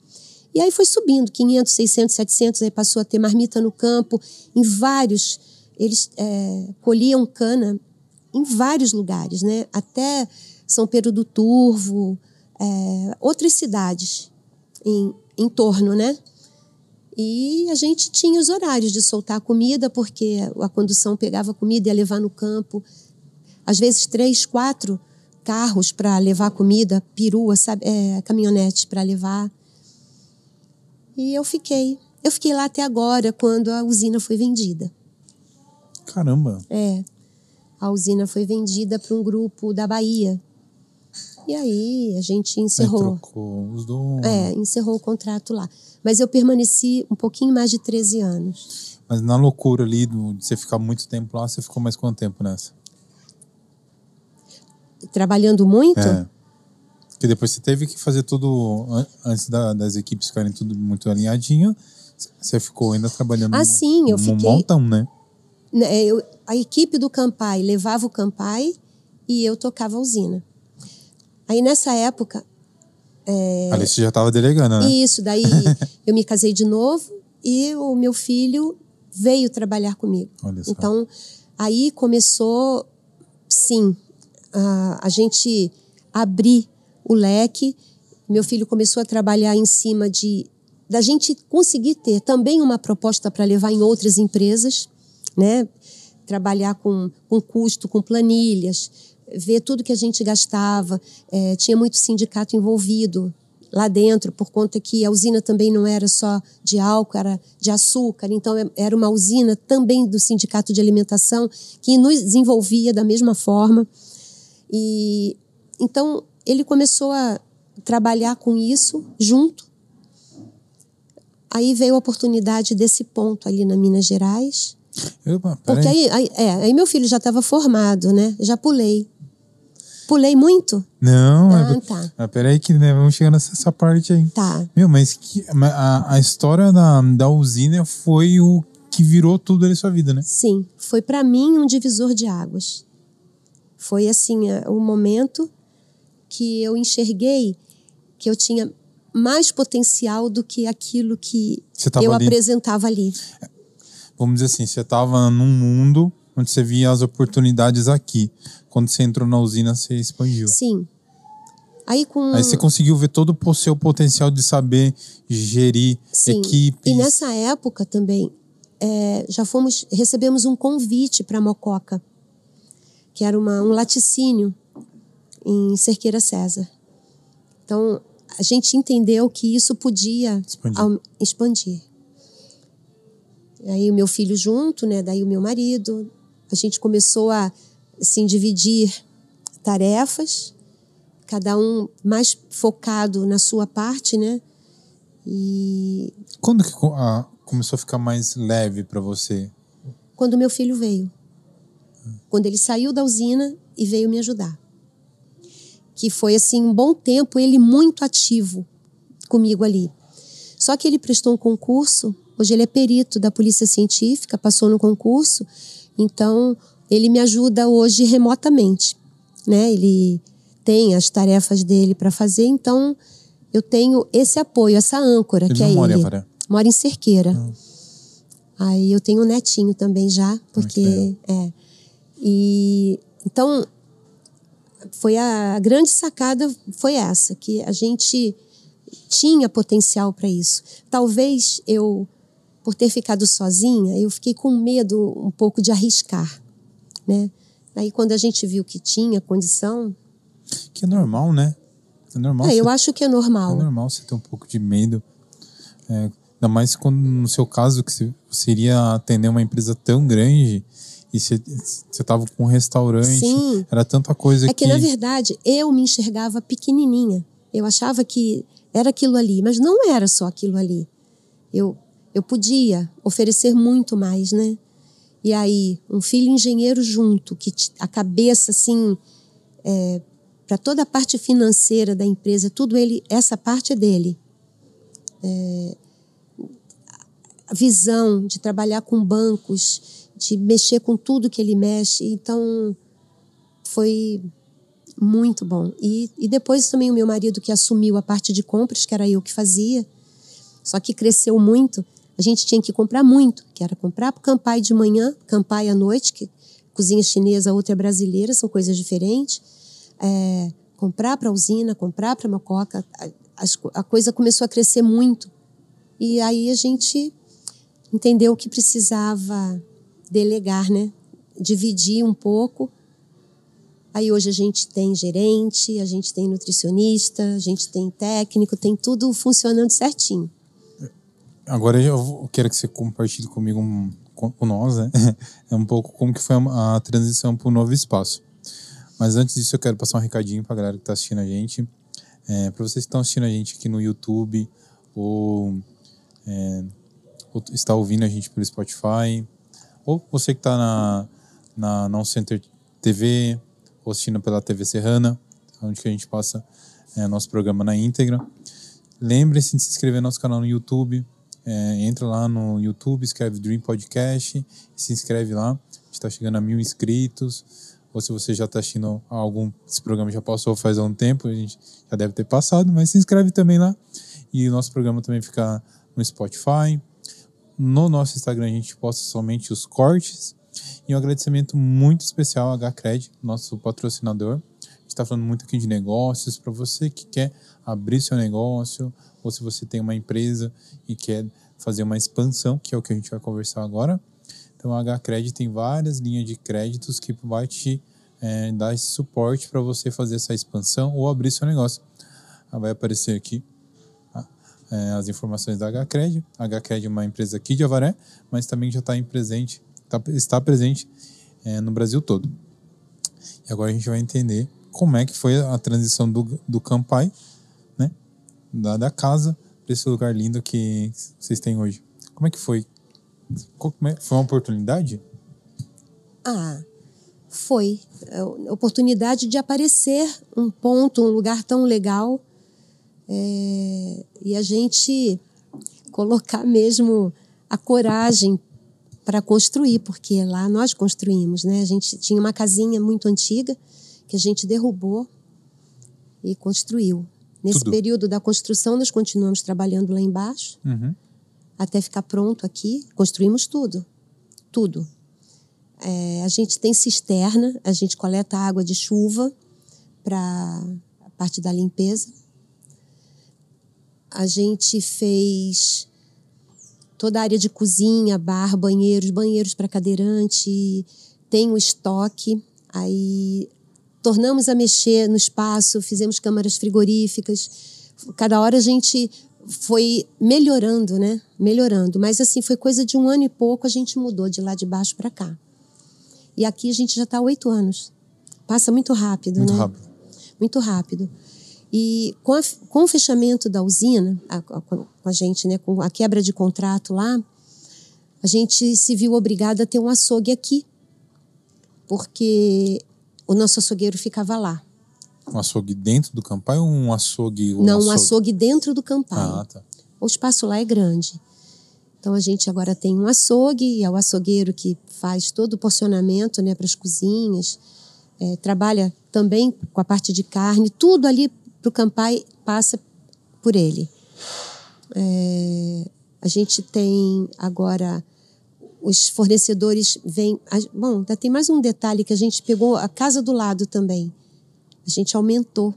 S2: E aí foi subindo, 500, 600, 700, aí passou a ter marmita no campo, em vários, eles é, colhiam cana em vários lugares, né? Até São Pedro do Turvo, é, outras cidades em, em torno, né? E a gente tinha os horários de soltar a comida, porque a condução pegava a comida e ia levar no campo. Às vezes, três, quatro carros para levar comida, perua, sabe? É, caminhonetes para levar. E eu fiquei. Eu fiquei lá até agora, quando a usina foi vendida.
S1: Caramba!
S2: É. A usina foi vendida para um grupo da Bahia. E aí a gente encerrou.
S1: Aí trocou os donos.
S2: É, encerrou o contrato lá. Mas eu permaneci um pouquinho mais de 13 anos.
S1: Mas na loucura ali de você ficar muito tempo lá, você ficou mais quanto tempo nessa?
S2: Trabalhando muito?
S1: É. Porque depois você teve que fazer tudo antes da, das equipes ficarem tudo muito alinhadinho. Você ficou ainda trabalhando
S2: ah, sim, eu
S1: um
S2: fiquei,
S1: montão, né?
S2: né? Eu, a equipe do Campai levava o Campai e eu tocava a usina. Aí nessa época. É...
S1: Ali você já estava delegando, né?
S2: Isso, daí eu me casei de novo e o meu filho veio trabalhar comigo.
S1: Olha só.
S2: Então aí começou, sim, a, a gente abrir o leque. Meu filho começou a trabalhar em cima de da gente conseguir ter também uma proposta para levar em outras empresas, né? Trabalhar com, com custo, com planilhas, ver tudo que a gente gastava. É, tinha muito sindicato envolvido lá dentro, por conta que a usina também não era só de álcool, era de açúcar. Então, é, era uma usina também do sindicato de alimentação que nos envolvia da mesma forma. E então ele começou a trabalhar com isso junto. Aí veio a oportunidade desse ponto ali na Minas Gerais.
S1: Opa,
S2: porque aí, aí, é, aí meu filho já estava formado, né? Já pulei. Pulei muito?
S1: Não,
S2: ah,
S1: é,
S2: tá.
S1: Ah, peraí que né, vamos chegar nessa parte aí.
S2: Tá.
S1: Meu, mas que, a, a história da, da usina foi o que virou tudo ali sua vida, né?
S2: Sim, foi para mim um divisor de águas. Foi assim, o momento que eu enxerguei que eu tinha mais potencial do que aquilo que eu ali. apresentava ali.
S1: Vamos dizer assim, você estava num mundo onde você via as oportunidades aqui. Quando você entrou na usina, você expandiu.
S2: Sim. Aí, com...
S1: Aí você conseguiu ver todo o seu potencial de saber gerir
S2: Sim.
S1: equipes.
S2: E nessa época também, é, já fomos, recebemos um convite para Mococa, que era uma, um laticínio em Cerqueira César. Então, a gente entendeu que isso podia
S1: expandir.
S2: expandir. Aí o meu filho junto, né? Daí o meu marido, a gente começou a assim dividir tarefas, cada um mais focado na sua parte, né? E
S1: quando que começou a ficar mais leve para você?
S2: Quando meu filho veio. Quando ele saiu da usina e veio me ajudar que foi assim um bom tempo ele muito ativo comigo ali. Só que ele prestou um concurso, hoje ele é perito da Polícia Científica, passou no concurso, então ele me ajuda hoje remotamente. né? Ele tem as tarefas dele para fazer, então eu tenho esse apoio, essa âncora
S1: Ele
S2: que é
S1: mora em
S2: ele.
S1: Avaré?
S2: Mora em Cerqueira.
S1: Ah.
S2: Aí eu tenho um netinho também já, porque
S1: legal.
S2: é. E então foi a, a grande sacada foi essa, que a gente tinha potencial para isso. Talvez eu por ter ficado sozinha, eu fiquei com medo um pouco de arriscar, né? Aí quando a gente viu que tinha condição,
S1: Que é normal, né? É normal,
S2: é,
S1: você,
S2: eu acho que é
S1: é
S2: normal.
S1: normal você ter um pouco de medo. É, ainda mais quando, no seu caso, que você, você iria atender uma empresa tão grande e você estava com um restaurante.
S2: Sim.
S1: Era tanta coisa
S2: É que, na verdade, eu me enxergava pequenininha. Eu achava que era aquilo ali, mas não era só aquilo ali. Eu, eu podia oferecer muito mais, né? E aí, um filho engenheiro junto, que a cabeça, assim, para toda a parte financeira da empresa, tudo ele, essa parte é dele. É, a visão de trabalhar com bancos, de mexer com tudo que ele mexe. Então, foi muito bom. E, e depois também o meu marido que assumiu a parte de compras, que era eu que fazia, só que cresceu muito. A gente tinha que comprar muito, que era comprar Campai de manhã, Campai à noite, que cozinha chinesa, outra é brasileira, são coisas diferentes. É, comprar para a usina, comprar para a Mococa. A, as co- a coisa começou a crescer muito. E aí a gente entendeu que precisava delegar, né? Dividir um pouco. Aí hoje a gente tem gerente, a gente tem nutricionista, a gente tem técnico, tem tudo funcionando certinho.
S1: Agora eu quero que você compartilhe comigo, um, com, nós, né? É um pouco como que foi a, a transição para o novo espaço. Mas antes disso, eu quero passar um recadinho para a galera que está assistindo a gente. É, para vocês que estão assistindo a gente aqui no YouTube ou, é, ou está ouvindo a gente pelo Spotify, ou você que está na, na Non Center TV, ou assistindo pela TV Serrana, onde que a gente passa é, nosso programa na íntegra. Lembre-se de se inscrever no nosso canal no YouTube. É, entra lá no YouTube, escreve Dream Podcast se inscreve lá. A gente está chegando a mil inscritos. Ou se você já está assistindo algum. Esse programa já passou faz algum tempo, a gente já deve ter passado, mas se inscreve também lá. E o nosso programa também fica no Spotify. No nosso Instagram a gente posta somente os cortes. E um agradecimento muito especial à HCred, nosso patrocinador. Está falando muito aqui de negócios. Para você que quer abrir seu negócio, ou se você tem uma empresa e quer fazer uma expansão, que é o que a gente vai conversar agora. Então a HCred tem várias linhas de créditos que vai te eh, dar esse suporte para você fazer essa expansão ou abrir seu negócio. Ah, Vai aparecer aqui ah, eh, as informações da HCred. A HCred é uma empresa aqui de Avaré, mas também já está presente, tá- está presente eh, no Brasil todo. E agora a gente vai entender como é que foi a transição do, do Campai, né? Da, da casa para esse lugar lindo que vocês têm hoje. Como é que foi? É- Foi uma oportunidade?
S2: Ah, foi. É, Oportunidade de aparecer um ponto, um lugar tão legal. é, e a gente colocar mesmo a coragem para construir, porque lá nós construímos, né? A gente tinha uma casinha muito antiga que a gente derrubou e construiu. Nesse
S1: Tudo.
S2: período da construção, nós continuamos trabalhando lá embaixo
S1: Uhum.
S2: até ficar pronto aqui. Construímos tudo, tudo. É, a gente tem cisterna, a gente coleta água de chuva para a parte da limpeza. A gente fez toda a área de cozinha, bar, banheiros, banheiros para cadeirante, tem o estoque. Aí tornamos a mexer no espaço, fizemos câmaras frigoríficas. Cada hora a gente foi melhorando, né? Melhorando. Mas assim, foi coisa de um ano e pouco a gente mudou de lá de baixo para cá. E aqui a gente já está há oito anos. Passa muito rápido,
S1: Muito
S2: né?
S1: rápido.
S2: muito rápido. E com, a- com o fechamento da usina, a- a- com a gente, né, com a quebra de contrato lá, a gente se viu obrigada a ter um açougue aqui, porque o nosso açougueiro ficava lá.
S1: Um açougue dentro do Campai ou um açougue? um
S2: Não, um açougue dentro do campai.
S1: Ah, tá.
S2: O espaço lá é grande. Então a gente agora tem um açougue, é o açougueiro que faz todo o porcionamento né, para as cozinhas, é, trabalha também com a parte de carne, tudo ali para o Campai passa por ele. É, a gente tem agora os fornecedores vêm. Bom, ainda tem mais um detalhe que a gente pegou a casa do lado também. A gente aumentou.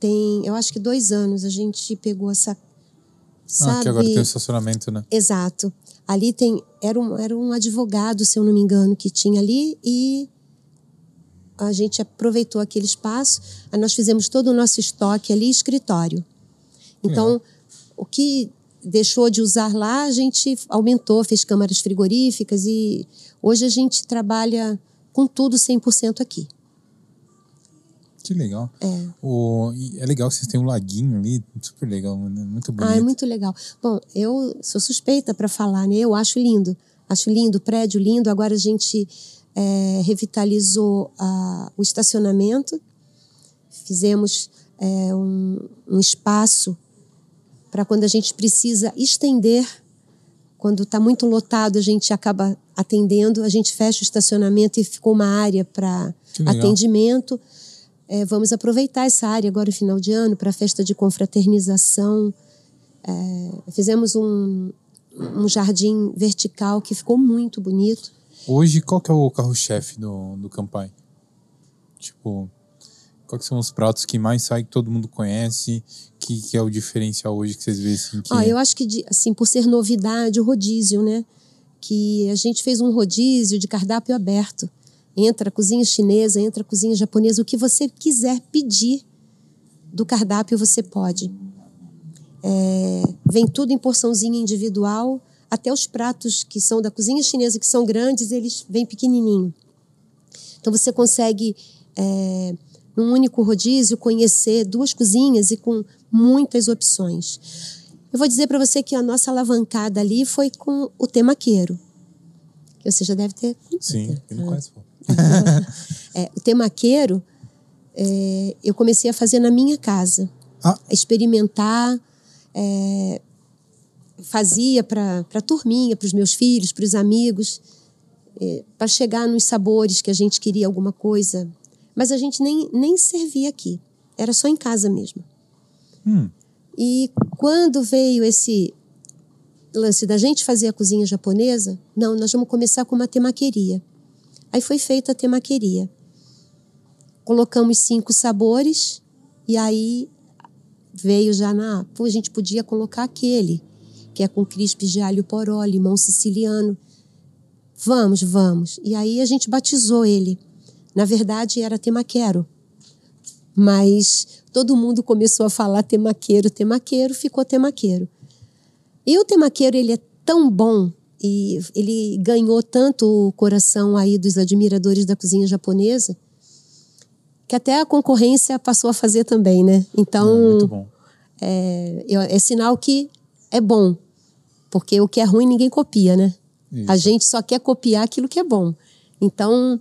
S2: Tem, eu acho que dois anos a gente pegou essa. Sabe?
S1: Ah, que agora tem o estacionamento, né?
S2: Exato. Ali tem. Era um, era um advogado, se eu não me engano, que tinha ali e a gente aproveitou aquele espaço. Aí nós fizemos todo o nosso estoque ali, escritório. Então, o que deixou de usar lá, a gente aumentou, fez câmaras frigoríficas e hoje a gente trabalha com tudo 100% aqui.
S1: Que legal.
S2: É.
S1: O, é legal que vocês têm um laguinho ali, super legal, muito bonito.
S2: Ah, é muito legal. Bom, eu sou suspeita para falar, né? Eu acho lindo. Acho lindo, prédio lindo. Agora a gente é, revitalizou a, o estacionamento, fizemos é, um, um espaço para quando a gente precisa estender, quando está muito lotado, a gente acaba atendendo, a gente fecha o estacionamento e ficou uma área para atendimento. É, vamos aproveitar essa área agora no final de ano para a festa de confraternização. É, fizemos um, um jardim vertical que ficou muito bonito.
S1: Hoje, qual que é o carro-chefe do, do Campai? Tipo, Quais são os pratos que mais saem, que todo mundo conhece? Que, que é o diferencial hoje que vocês veem assim? Que...
S2: Ah, eu acho que, assim, por ser novidade, o rodízio, né? Que a gente fez um rodízio de cardápio aberto. Entra a cozinha chinesa, entra a cozinha japonesa, o que você quiser pedir do cardápio você pode. É, vem tudo em porçãozinha individual, até os pratos que são da cozinha chinesa, que são grandes, eles vêm pequenininho. Então você consegue é, num único rodízio, conhecer duas cozinhas e com muitas opções. Eu vou dizer para você que a nossa alavancada ali foi com o temaqueiro. Que você já deve ter.
S1: Sim, eu não conheço.
S2: é, o temaqueiro é, eu comecei a fazer na minha casa.
S1: Ah.
S2: experimentar. É, fazia para a turminha, para os meus filhos, para os amigos, é, para chegar nos sabores que a gente queria alguma coisa mas a gente nem, nem servia aqui. Era só em casa mesmo.
S1: Hum.
S2: E quando veio esse lance da gente fazer a cozinha japonesa, não, nós vamos começar com uma temaqueria. Aí foi feita a temaqueria. Colocamos cinco sabores e aí veio já na. Pô, a gente podia colocar aquele, que é com crispes de alho poró, limão siciliano. Vamos, vamos. E aí a gente batizou ele. Na verdade, era temaquero. Mas todo mundo começou a falar temaqueiro, temaqueiro, ficou temaqueiro. E o temaqueiro, ele é tão bom e ele ganhou tanto o coração aí dos admiradores da cozinha japonesa que até a concorrência passou a fazer também, né? Então, é, é, sinal que é bom, porque o que é ruim ninguém copia, né? Isso. A gente só quer copiar aquilo que é bom. Então,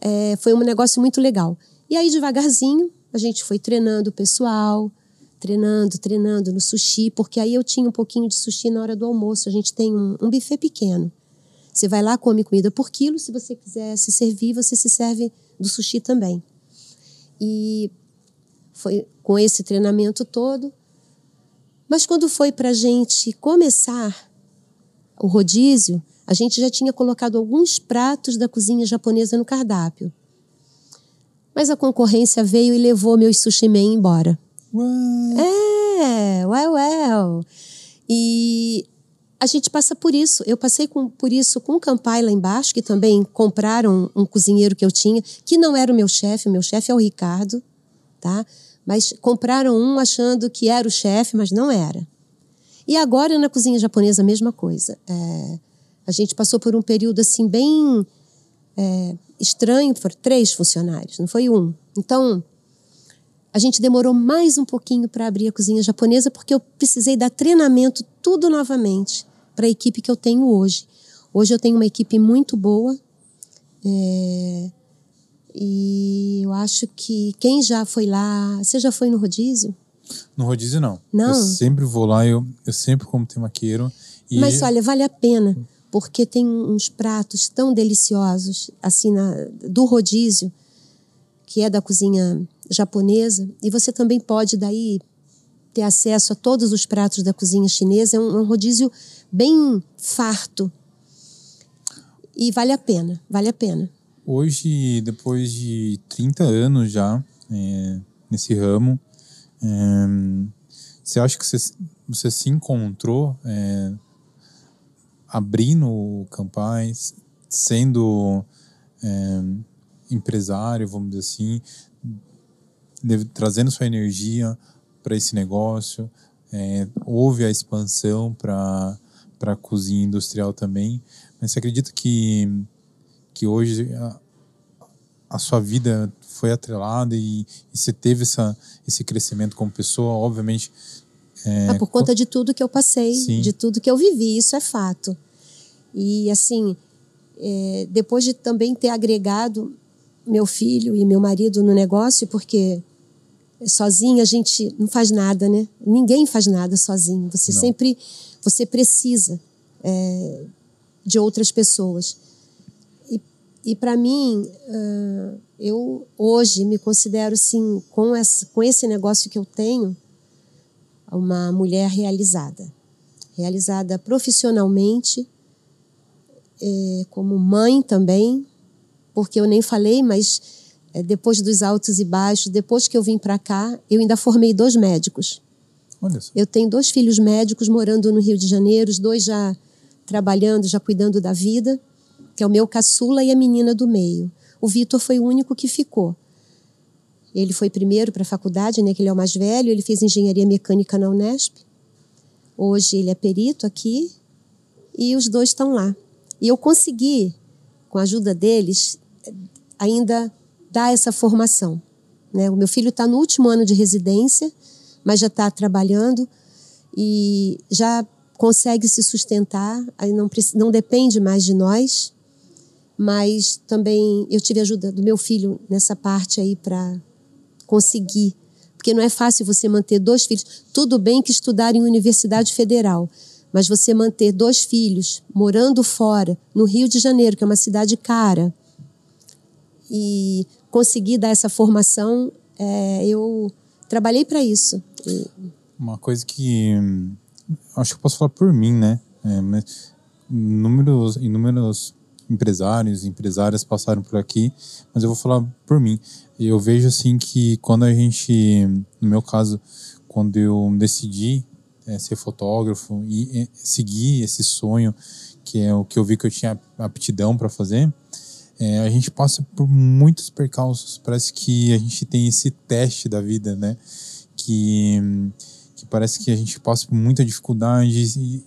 S2: é, foi um negócio muito legal. E aí, devagarzinho, a gente foi treinando o pessoal, treinando, treinando no sushi, porque aí eu tinha um pouquinho de sushi na hora do almoço. A gente tem um, um buffet pequeno. Você vai lá, come comida por quilo. Se você quiser se servir, você se serve do sushi também. E foi com esse treinamento todo. Mas quando foi para a gente começar o rodízio, a gente já tinha colocado alguns pratos da cozinha japonesa no cardápio. Mas a concorrência veio e levou meus sushi men embora.
S1: What?
S2: É, well, well. E a gente passa por isso. Eu passei com, por isso com o Campai lá embaixo, que também compraram um cozinheiro que eu tinha, que não era o meu chefe, o meu chefe é o Ricardo, tá? Mas compraram um achando que era o chefe, mas não era. E agora na cozinha japonesa a mesma coisa. É, a gente passou por um período assim bem é, estranho, foram três funcionários, não foi um. Então, a gente demorou mais um pouquinho para abrir a cozinha japonesa porque eu precisei dar treinamento tudo novamente para a equipe que eu tenho hoje. Hoje eu tenho uma equipe muito boa é, e eu acho que quem já foi lá, você já foi no rodízio?
S1: No rodízio não.
S2: Não.
S1: Eu sempre vou lá, eu, eu sempre como temaqueiro.
S2: E... Mas olha, vale a pena porque tem uns pratos tão deliciosos, assim, na, do rodízio, que é da cozinha japonesa, e você também pode daí ter acesso a todos os pratos da cozinha chinesa. É um, um rodízio bem farto. E vale a pena, vale a pena.
S1: Hoje, depois de 30 anos já é, nesse ramo, é, você acha que você, você se encontrou é, abrindo o Campais, sendo é, empresário, vamos dizer assim, trazendo sua energia para esse negócio? É, houve a expansão para a cozinha industrial também, mas você acredita que, que hoje a, a sua vida foi atrelada e, e, você teve essa, esse crescimento como pessoa? Obviamente.
S2: É, ah, por conta de tudo que eu passei, Sim. de tudo que eu vivi, isso é fato. E assim, é, depois de também ter agregado meu filho e meu marido no negócio, porque sozinho a gente não faz nada, né? Ninguém faz nada sozinho. Você não. sempre você precisa é, de outras pessoas. E, e para mim, uh, eu hoje me considero assim, com, essa, com esse negócio que eu tenho, uma mulher realizada. Realizada profissionalmente, é, como mãe também, porque eu nem falei, mas é, depois dos altos e baixos, depois que eu vim para cá, eu ainda formei dois médicos. Eu tenho dois filhos médicos morando no Rio de Janeiro, os dois já trabalhando, já cuidando da vida, que é o meu caçula e a menina do meio. O Vitor foi o único que ficou. Ele foi primeiro para a faculdade, né, que ele é o mais velho, ele fez engenharia mecânica na Unesp. Hoje ele é perito aqui e os dois estão lá. E eu consegui, com a ajuda deles, ainda dar essa formação. Né? O meu filho está no último ano de residência, mas já está trabalhando e já consegue se sustentar, aí não, não depende mais de nós, mas também eu tive ajuda do meu filho nessa parte aí para conseguir, porque não é fácil você manter dois filhos. Tudo bem que estudar em universidade federal, mas você manter dois filhos morando fora, no Rio de Janeiro, que é uma cidade cara, e conseguir dar essa formação, é, eu trabalhei para isso.
S1: Uma coisa que acho que eu posso falar por mim, né? É, mas inúmeros, inúmeros empresários, empresárias passaram por aqui, mas eu vou falar por mim. Eu vejo assim que quando a gente, no meu caso, quando eu decidi é, ser fotógrafo e, e seguir esse sonho que é o que eu vi que eu tinha aptidão para fazer, é, a gente passa por muitos percalços. Parece que a gente tem esse teste da vida, né? Que, que parece que a gente passa por muita dificuldade. E,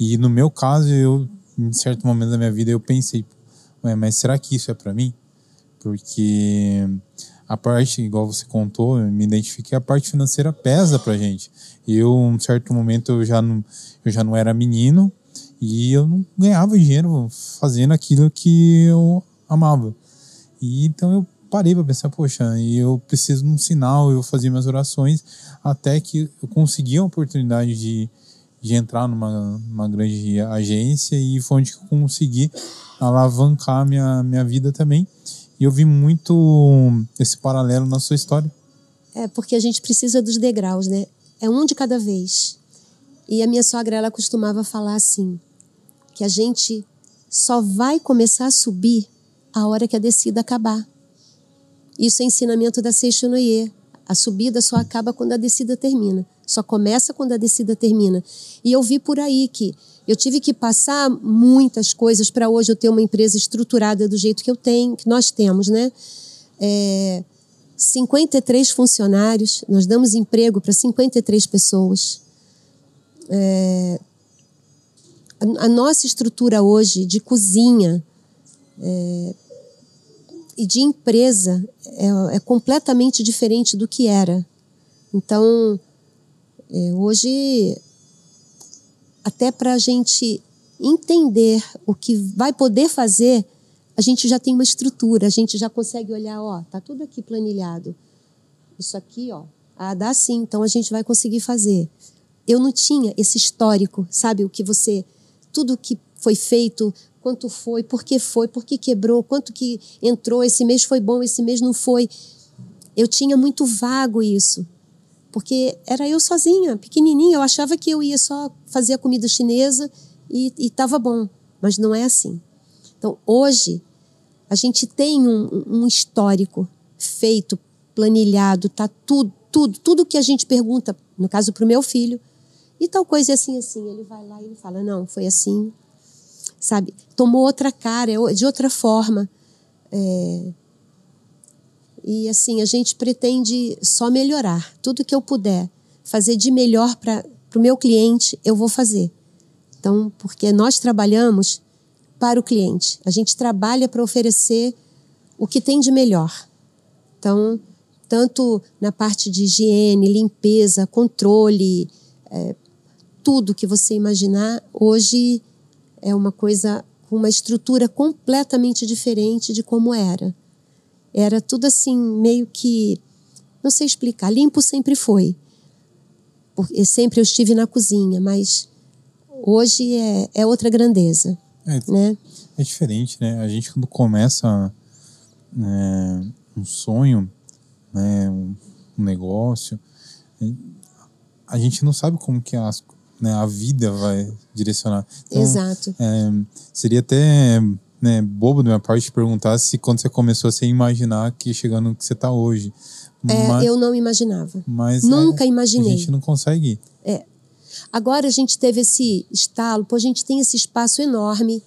S1: e no meu caso, eu, em certo momento da minha vida, eu pensei, mas será que isso é para mim? Porque a parte, igual você contou, eu me identifiquei, a parte financeira pesa pra gente. Eu, um certo momento, eu já não, eu já não era menino e eu não ganhava dinheiro fazendo aquilo que eu amava. E então eu parei para pensar, poxa, eu preciso de um sinal, eu fazia minhas orações, até que eu consegui a oportunidade de, de entrar numa, numa grande agência e foi onde eu consegui alavancar minha, minha vida também. E eu vi muito esse paralelo na sua história.
S2: É, porque a gente precisa dos degraus, né? É um de cada vez. E a minha sogra, ela costumava falar assim, que a gente só vai começar a subir a hora que a descida acabar. Isso é ensinamento da Seixonoye. A subida só acaba quando a descida termina. Só começa quando a descida termina. E eu vi por aí que eu tive que passar muitas coisas para hoje eu ter uma empresa estruturada do jeito que eu tenho, que nós temos, né? É, 53 funcionários, nós damos emprego para 53 pessoas. É, a, a, nossa estrutura hoje de cozinha é, e de empresa é, é, completamente diferente do que era. Então, é, hoje até para a gente entender o que vai poder fazer, a gente já tem uma estrutura, a gente já consegue olhar, ó, tá tudo aqui planilhado. Isso aqui, ó, ah, dá sim, então a gente vai conseguir fazer. Eu não tinha esse histórico, sabe, o que você, tudo que foi feito quanto foi, por que foi, por que quebrou, quanto que entrou, esse mês foi bom, esse mês não foi. Eu tinha muito vago isso, porque era eu sozinha, pequenininha, eu achava que eu ia só fazer a comida chinesa e estava bom, mas não é assim. Então, hoje, a gente tem um, um histórico feito, planilhado, tá tudo, tudo, tudo que a gente pergunta, no caso para o meu filho, e tal coisa é assim, assim. Ele vai lá e ele fala: não, foi assim, sabe? Tomou outra cara, é de outra forma. É... E assim, a gente pretende só melhorar. Tudo que eu puder fazer de melhor para o meu cliente, eu vou fazer. Então, porque nós trabalhamos para o cliente. A gente trabalha para oferecer o que tem de melhor. Então, tanto na parte de higiene, limpeza, controle, é, tudo que você imaginar, hoje é uma coisa com uma estrutura completamente diferente de como era. Era tudo assim, meio que. Não sei explicar. Limpo sempre foi. Porque sempre eu estive na cozinha, mas hoje é, é outra grandeza. É, né?
S1: é diferente, né? A gente, quando começa né, um sonho, né, um, um negócio, a gente não sabe como que as, né, a vida vai direcionar.
S2: Então, Exato.
S1: É, seria até né, bobo da minha parte perguntar se quando você começou você imaginar que chegando no que você está hoje.
S2: É, mas, eu não imaginava.
S1: Mas
S2: Nunca
S1: é,
S2: imaginei.
S1: A gente não consegue.
S2: É. Agora a gente teve esse estalo, pô, a gente tem esse espaço enorme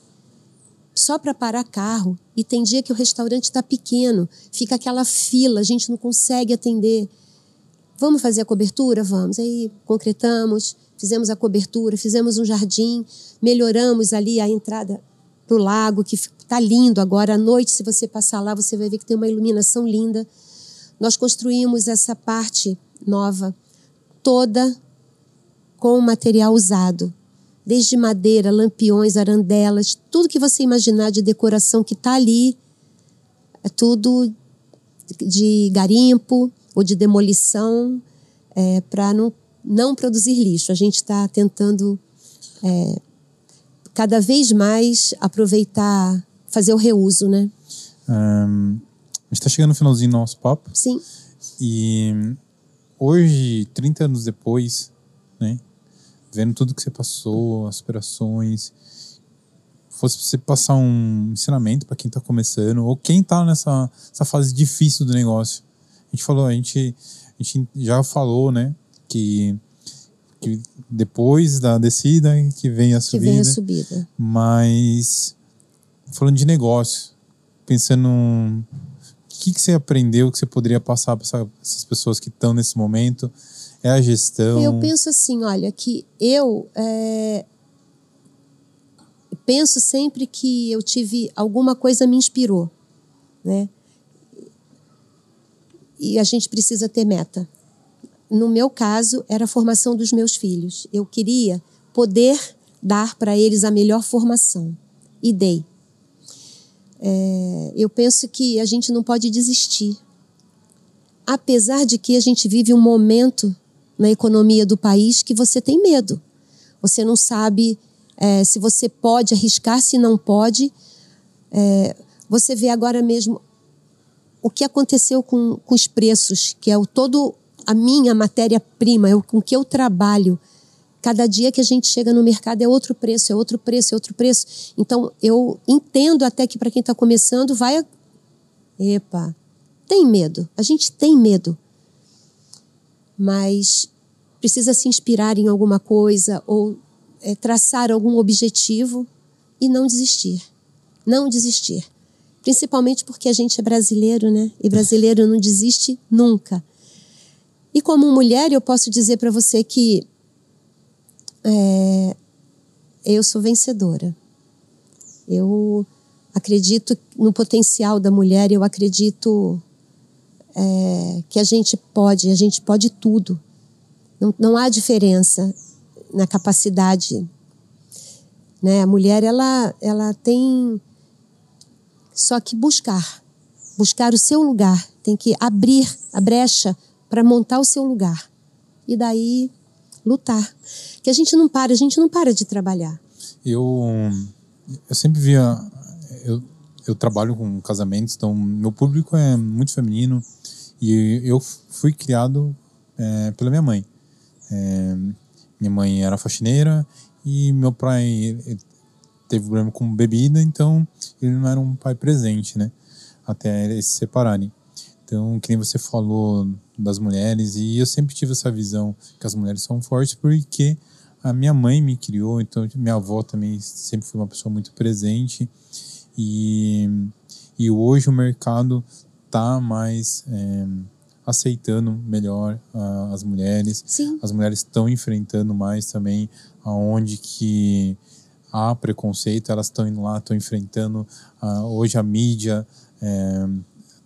S2: só para parar carro. E tem dia que o restaurante está pequeno, fica aquela fila, a gente não consegue atender. Vamos fazer a cobertura? Vamos. Aí concretamos, fizemos a cobertura, fizemos um jardim, melhoramos ali a entrada para o lago, que está lindo agora. À noite, se você passar lá, você vai ver que tem uma iluminação linda. Nós construímos essa parte nova toda com material usado, desde madeira, lampiões, arandelas, tudo que você imaginar de decoração que está ali, é tudo de garimpo ou de demolição, é, para não não produzir lixo. A gente está tentando é, cada vez mais aproveitar, fazer o reuso, né?
S1: Um, a gente está chegando no finalzinho do nosso papo.
S2: Sim.
S1: E hoje, 30 anos depois, né? Vendo tudo que você passou, as operações, fosse você passar um ensinamento para quem está começando ou quem está nessa, nessa fase difícil do negócio. A gente falou, a gente, a gente já falou, né? que, que depois da descida que vem a subida.
S2: Que vem a subida.
S1: Mas falando de negócio, pensando o que, que você aprendeu que você poderia passar para essas pessoas que estão nesse momento? É a gestão?
S2: Eu penso assim, olha, que eu é, penso sempre que eu tive alguma coisa me inspirou, né? E a gente precisa ter meta no meu caso, era a formação dos meus filhos. Eu queria poder dar para eles a melhor formação. E dei. É, eu penso que a gente não pode desistir. Apesar de que a gente vive um momento na economia do país que você tem medo. Você não sabe é, se você pode arriscar, se não pode. É, você vê agora mesmo o que aconteceu com, com os preços, que é o todo a minha matéria-prima, é com que eu trabalho. Cada dia que a gente chega no mercado é outro preço, é outro preço, é outro preço. Então, eu entendo até que para quem está começando, vai. Epa, tem medo. A gente tem medo. Mas precisa se inspirar em alguma coisa ou é, traçar algum objetivo e não desistir. Não desistir. Principalmente porque a gente é brasileiro, né? E brasileiro não desiste nunca. E como mulher, eu posso dizer para você que é, eu sou vencedora. Eu acredito no potencial da mulher, eu acredito é, que a gente pode, a gente pode tudo. Não, não há diferença na capacidade. Né? A mulher, ela, ela tem só que buscar, buscar o seu lugar, tem que abrir a brecha para montar o seu lugar. E daí lutar. Que a gente não para, a gente não para de trabalhar.
S1: Eu eu sempre via. Eu, eu trabalho com casamentos, então meu público é muito feminino e eu fui criado é, pela minha mãe. É, minha mãe era faxineira e meu pai teve problema com bebida, então ele não era um pai presente, né? Até eles se separarem. Então, que você falou das mulheres, e eu sempre tive essa visão que as mulheres são fortes porque a minha mãe me criou, então minha avó também sempre foi uma pessoa muito presente. E, e hoje o mercado tá mais é, aceitando melhor as mulheres.
S2: Sim.
S1: As mulheres estão enfrentando mais também aonde que há preconceito, elas estão indo lá, estão enfrentando. Hoje a mídia é,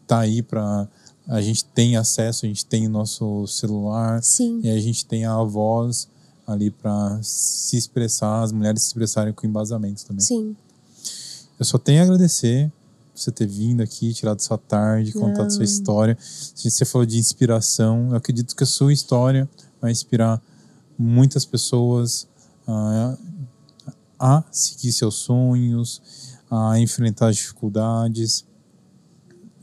S1: tá aí para a gente tem acesso, a gente tem o nosso celular
S2: Sim.
S1: e a gente tem a voz ali para se expressar, as mulheres se expressarem com embasamento também.
S2: Sim.
S1: Eu só tenho a agradecer você ter vindo aqui, tirado sua tarde, contado sua história. Você falou de inspiração. Eu acredito que a sua história vai inspirar muitas pessoas a, a seguir seus sonhos, a enfrentar as dificuldades.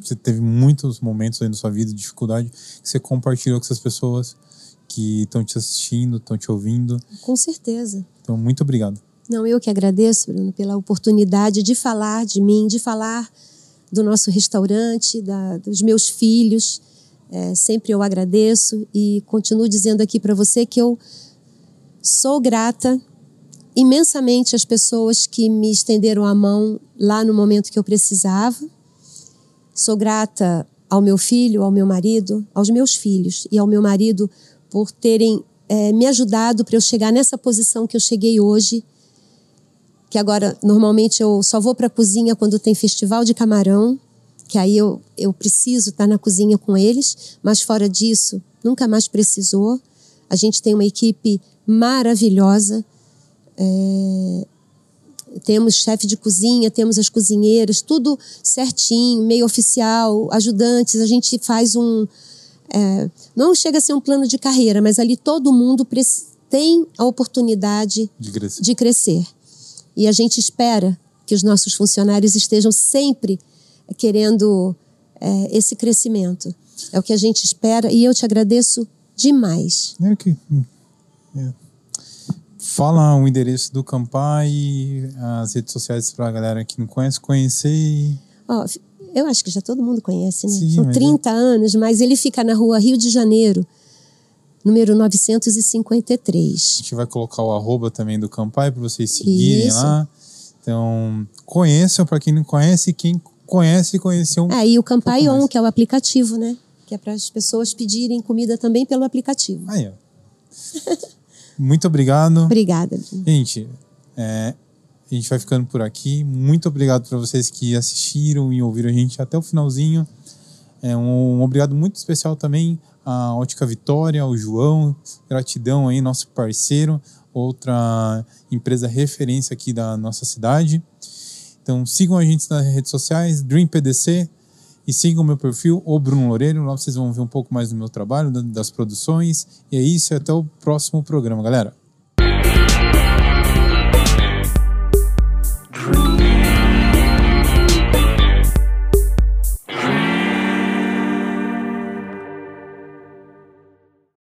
S1: Você teve muitos momentos aí na sua vida de dificuldade que você compartilhou com essas pessoas que estão te assistindo, estão te ouvindo.
S2: Com certeza.
S1: Então, muito obrigado.
S2: Não, eu que agradeço, Bruno, pela oportunidade de falar de mim, de falar do nosso restaurante, da, dos meus filhos. É, sempre eu agradeço e continuo dizendo aqui para você que eu sou grata imensamente às pessoas que me estenderam a mão lá no momento que eu precisava. Sou grata ao meu filho, ao meu marido, aos meus filhos e ao meu marido por terem é, me ajudado para eu chegar nessa posição que eu cheguei hoje que agora normalmente eu só vou para a cozinha quando tem festival de camarão, que aí eu, eu preciso estar tá na cozinha com eles, mas fora disso, nunca mais precisou. A gente tem uma equipe maravilhosa. É, temos chefe de cozinha, temos as cozinheiras, tudo certinho, meio oficial, ajudantes. A gente faz um. É, não chega a ser um plano de carreira, mas ali todo mundo tem a oportunidade
S1: de crescer.
S2: De crescer. E a gente espera que os nossos funcionários estejam sempre querendo é, esse crescimento. É o que a gente espera e eu te agradeço demais.
S1: É que, é. Fala o endereço do Campai, as redes sociais para a galera que não conhece, conhecer.
S2: Eu acho que já todo mundo conhece, né? Sim, São 30 é... anos, mas ele fica na rua Rio de Janeiro, número 953.
S1: A gente vai colocar o arroba também do Campai para vocês seguirem Isso. lá. Então, conheçam para quem não conhece, quem conhece, conheceu um.
S2: É, e o Campai On, que é o aplicativo, né? Que é para as pessoas pedirem comida também pelo aplicativo.
S1: Aí, ó. Muito obrigado.
S2: Obrigada.
S1: Gente, é, a gente vai ficando por aqui. Muito obrigado para vocês que assistiram e ouviram a gente até o finalzinho. É um, um obrigado muito especial também a Ótica Vitória, ao João, gratidão aí, nosso parceiro, outra empresa referência aqui da nossa cidade. Então sigam a gente nas redes sociais, Dream PDC, e sigam o meu perfil, o Bruno Loureiro, lá vocês vão ver um pouco mais do meu trabalho, das produções. E é isso, e até o próximo programa, galera.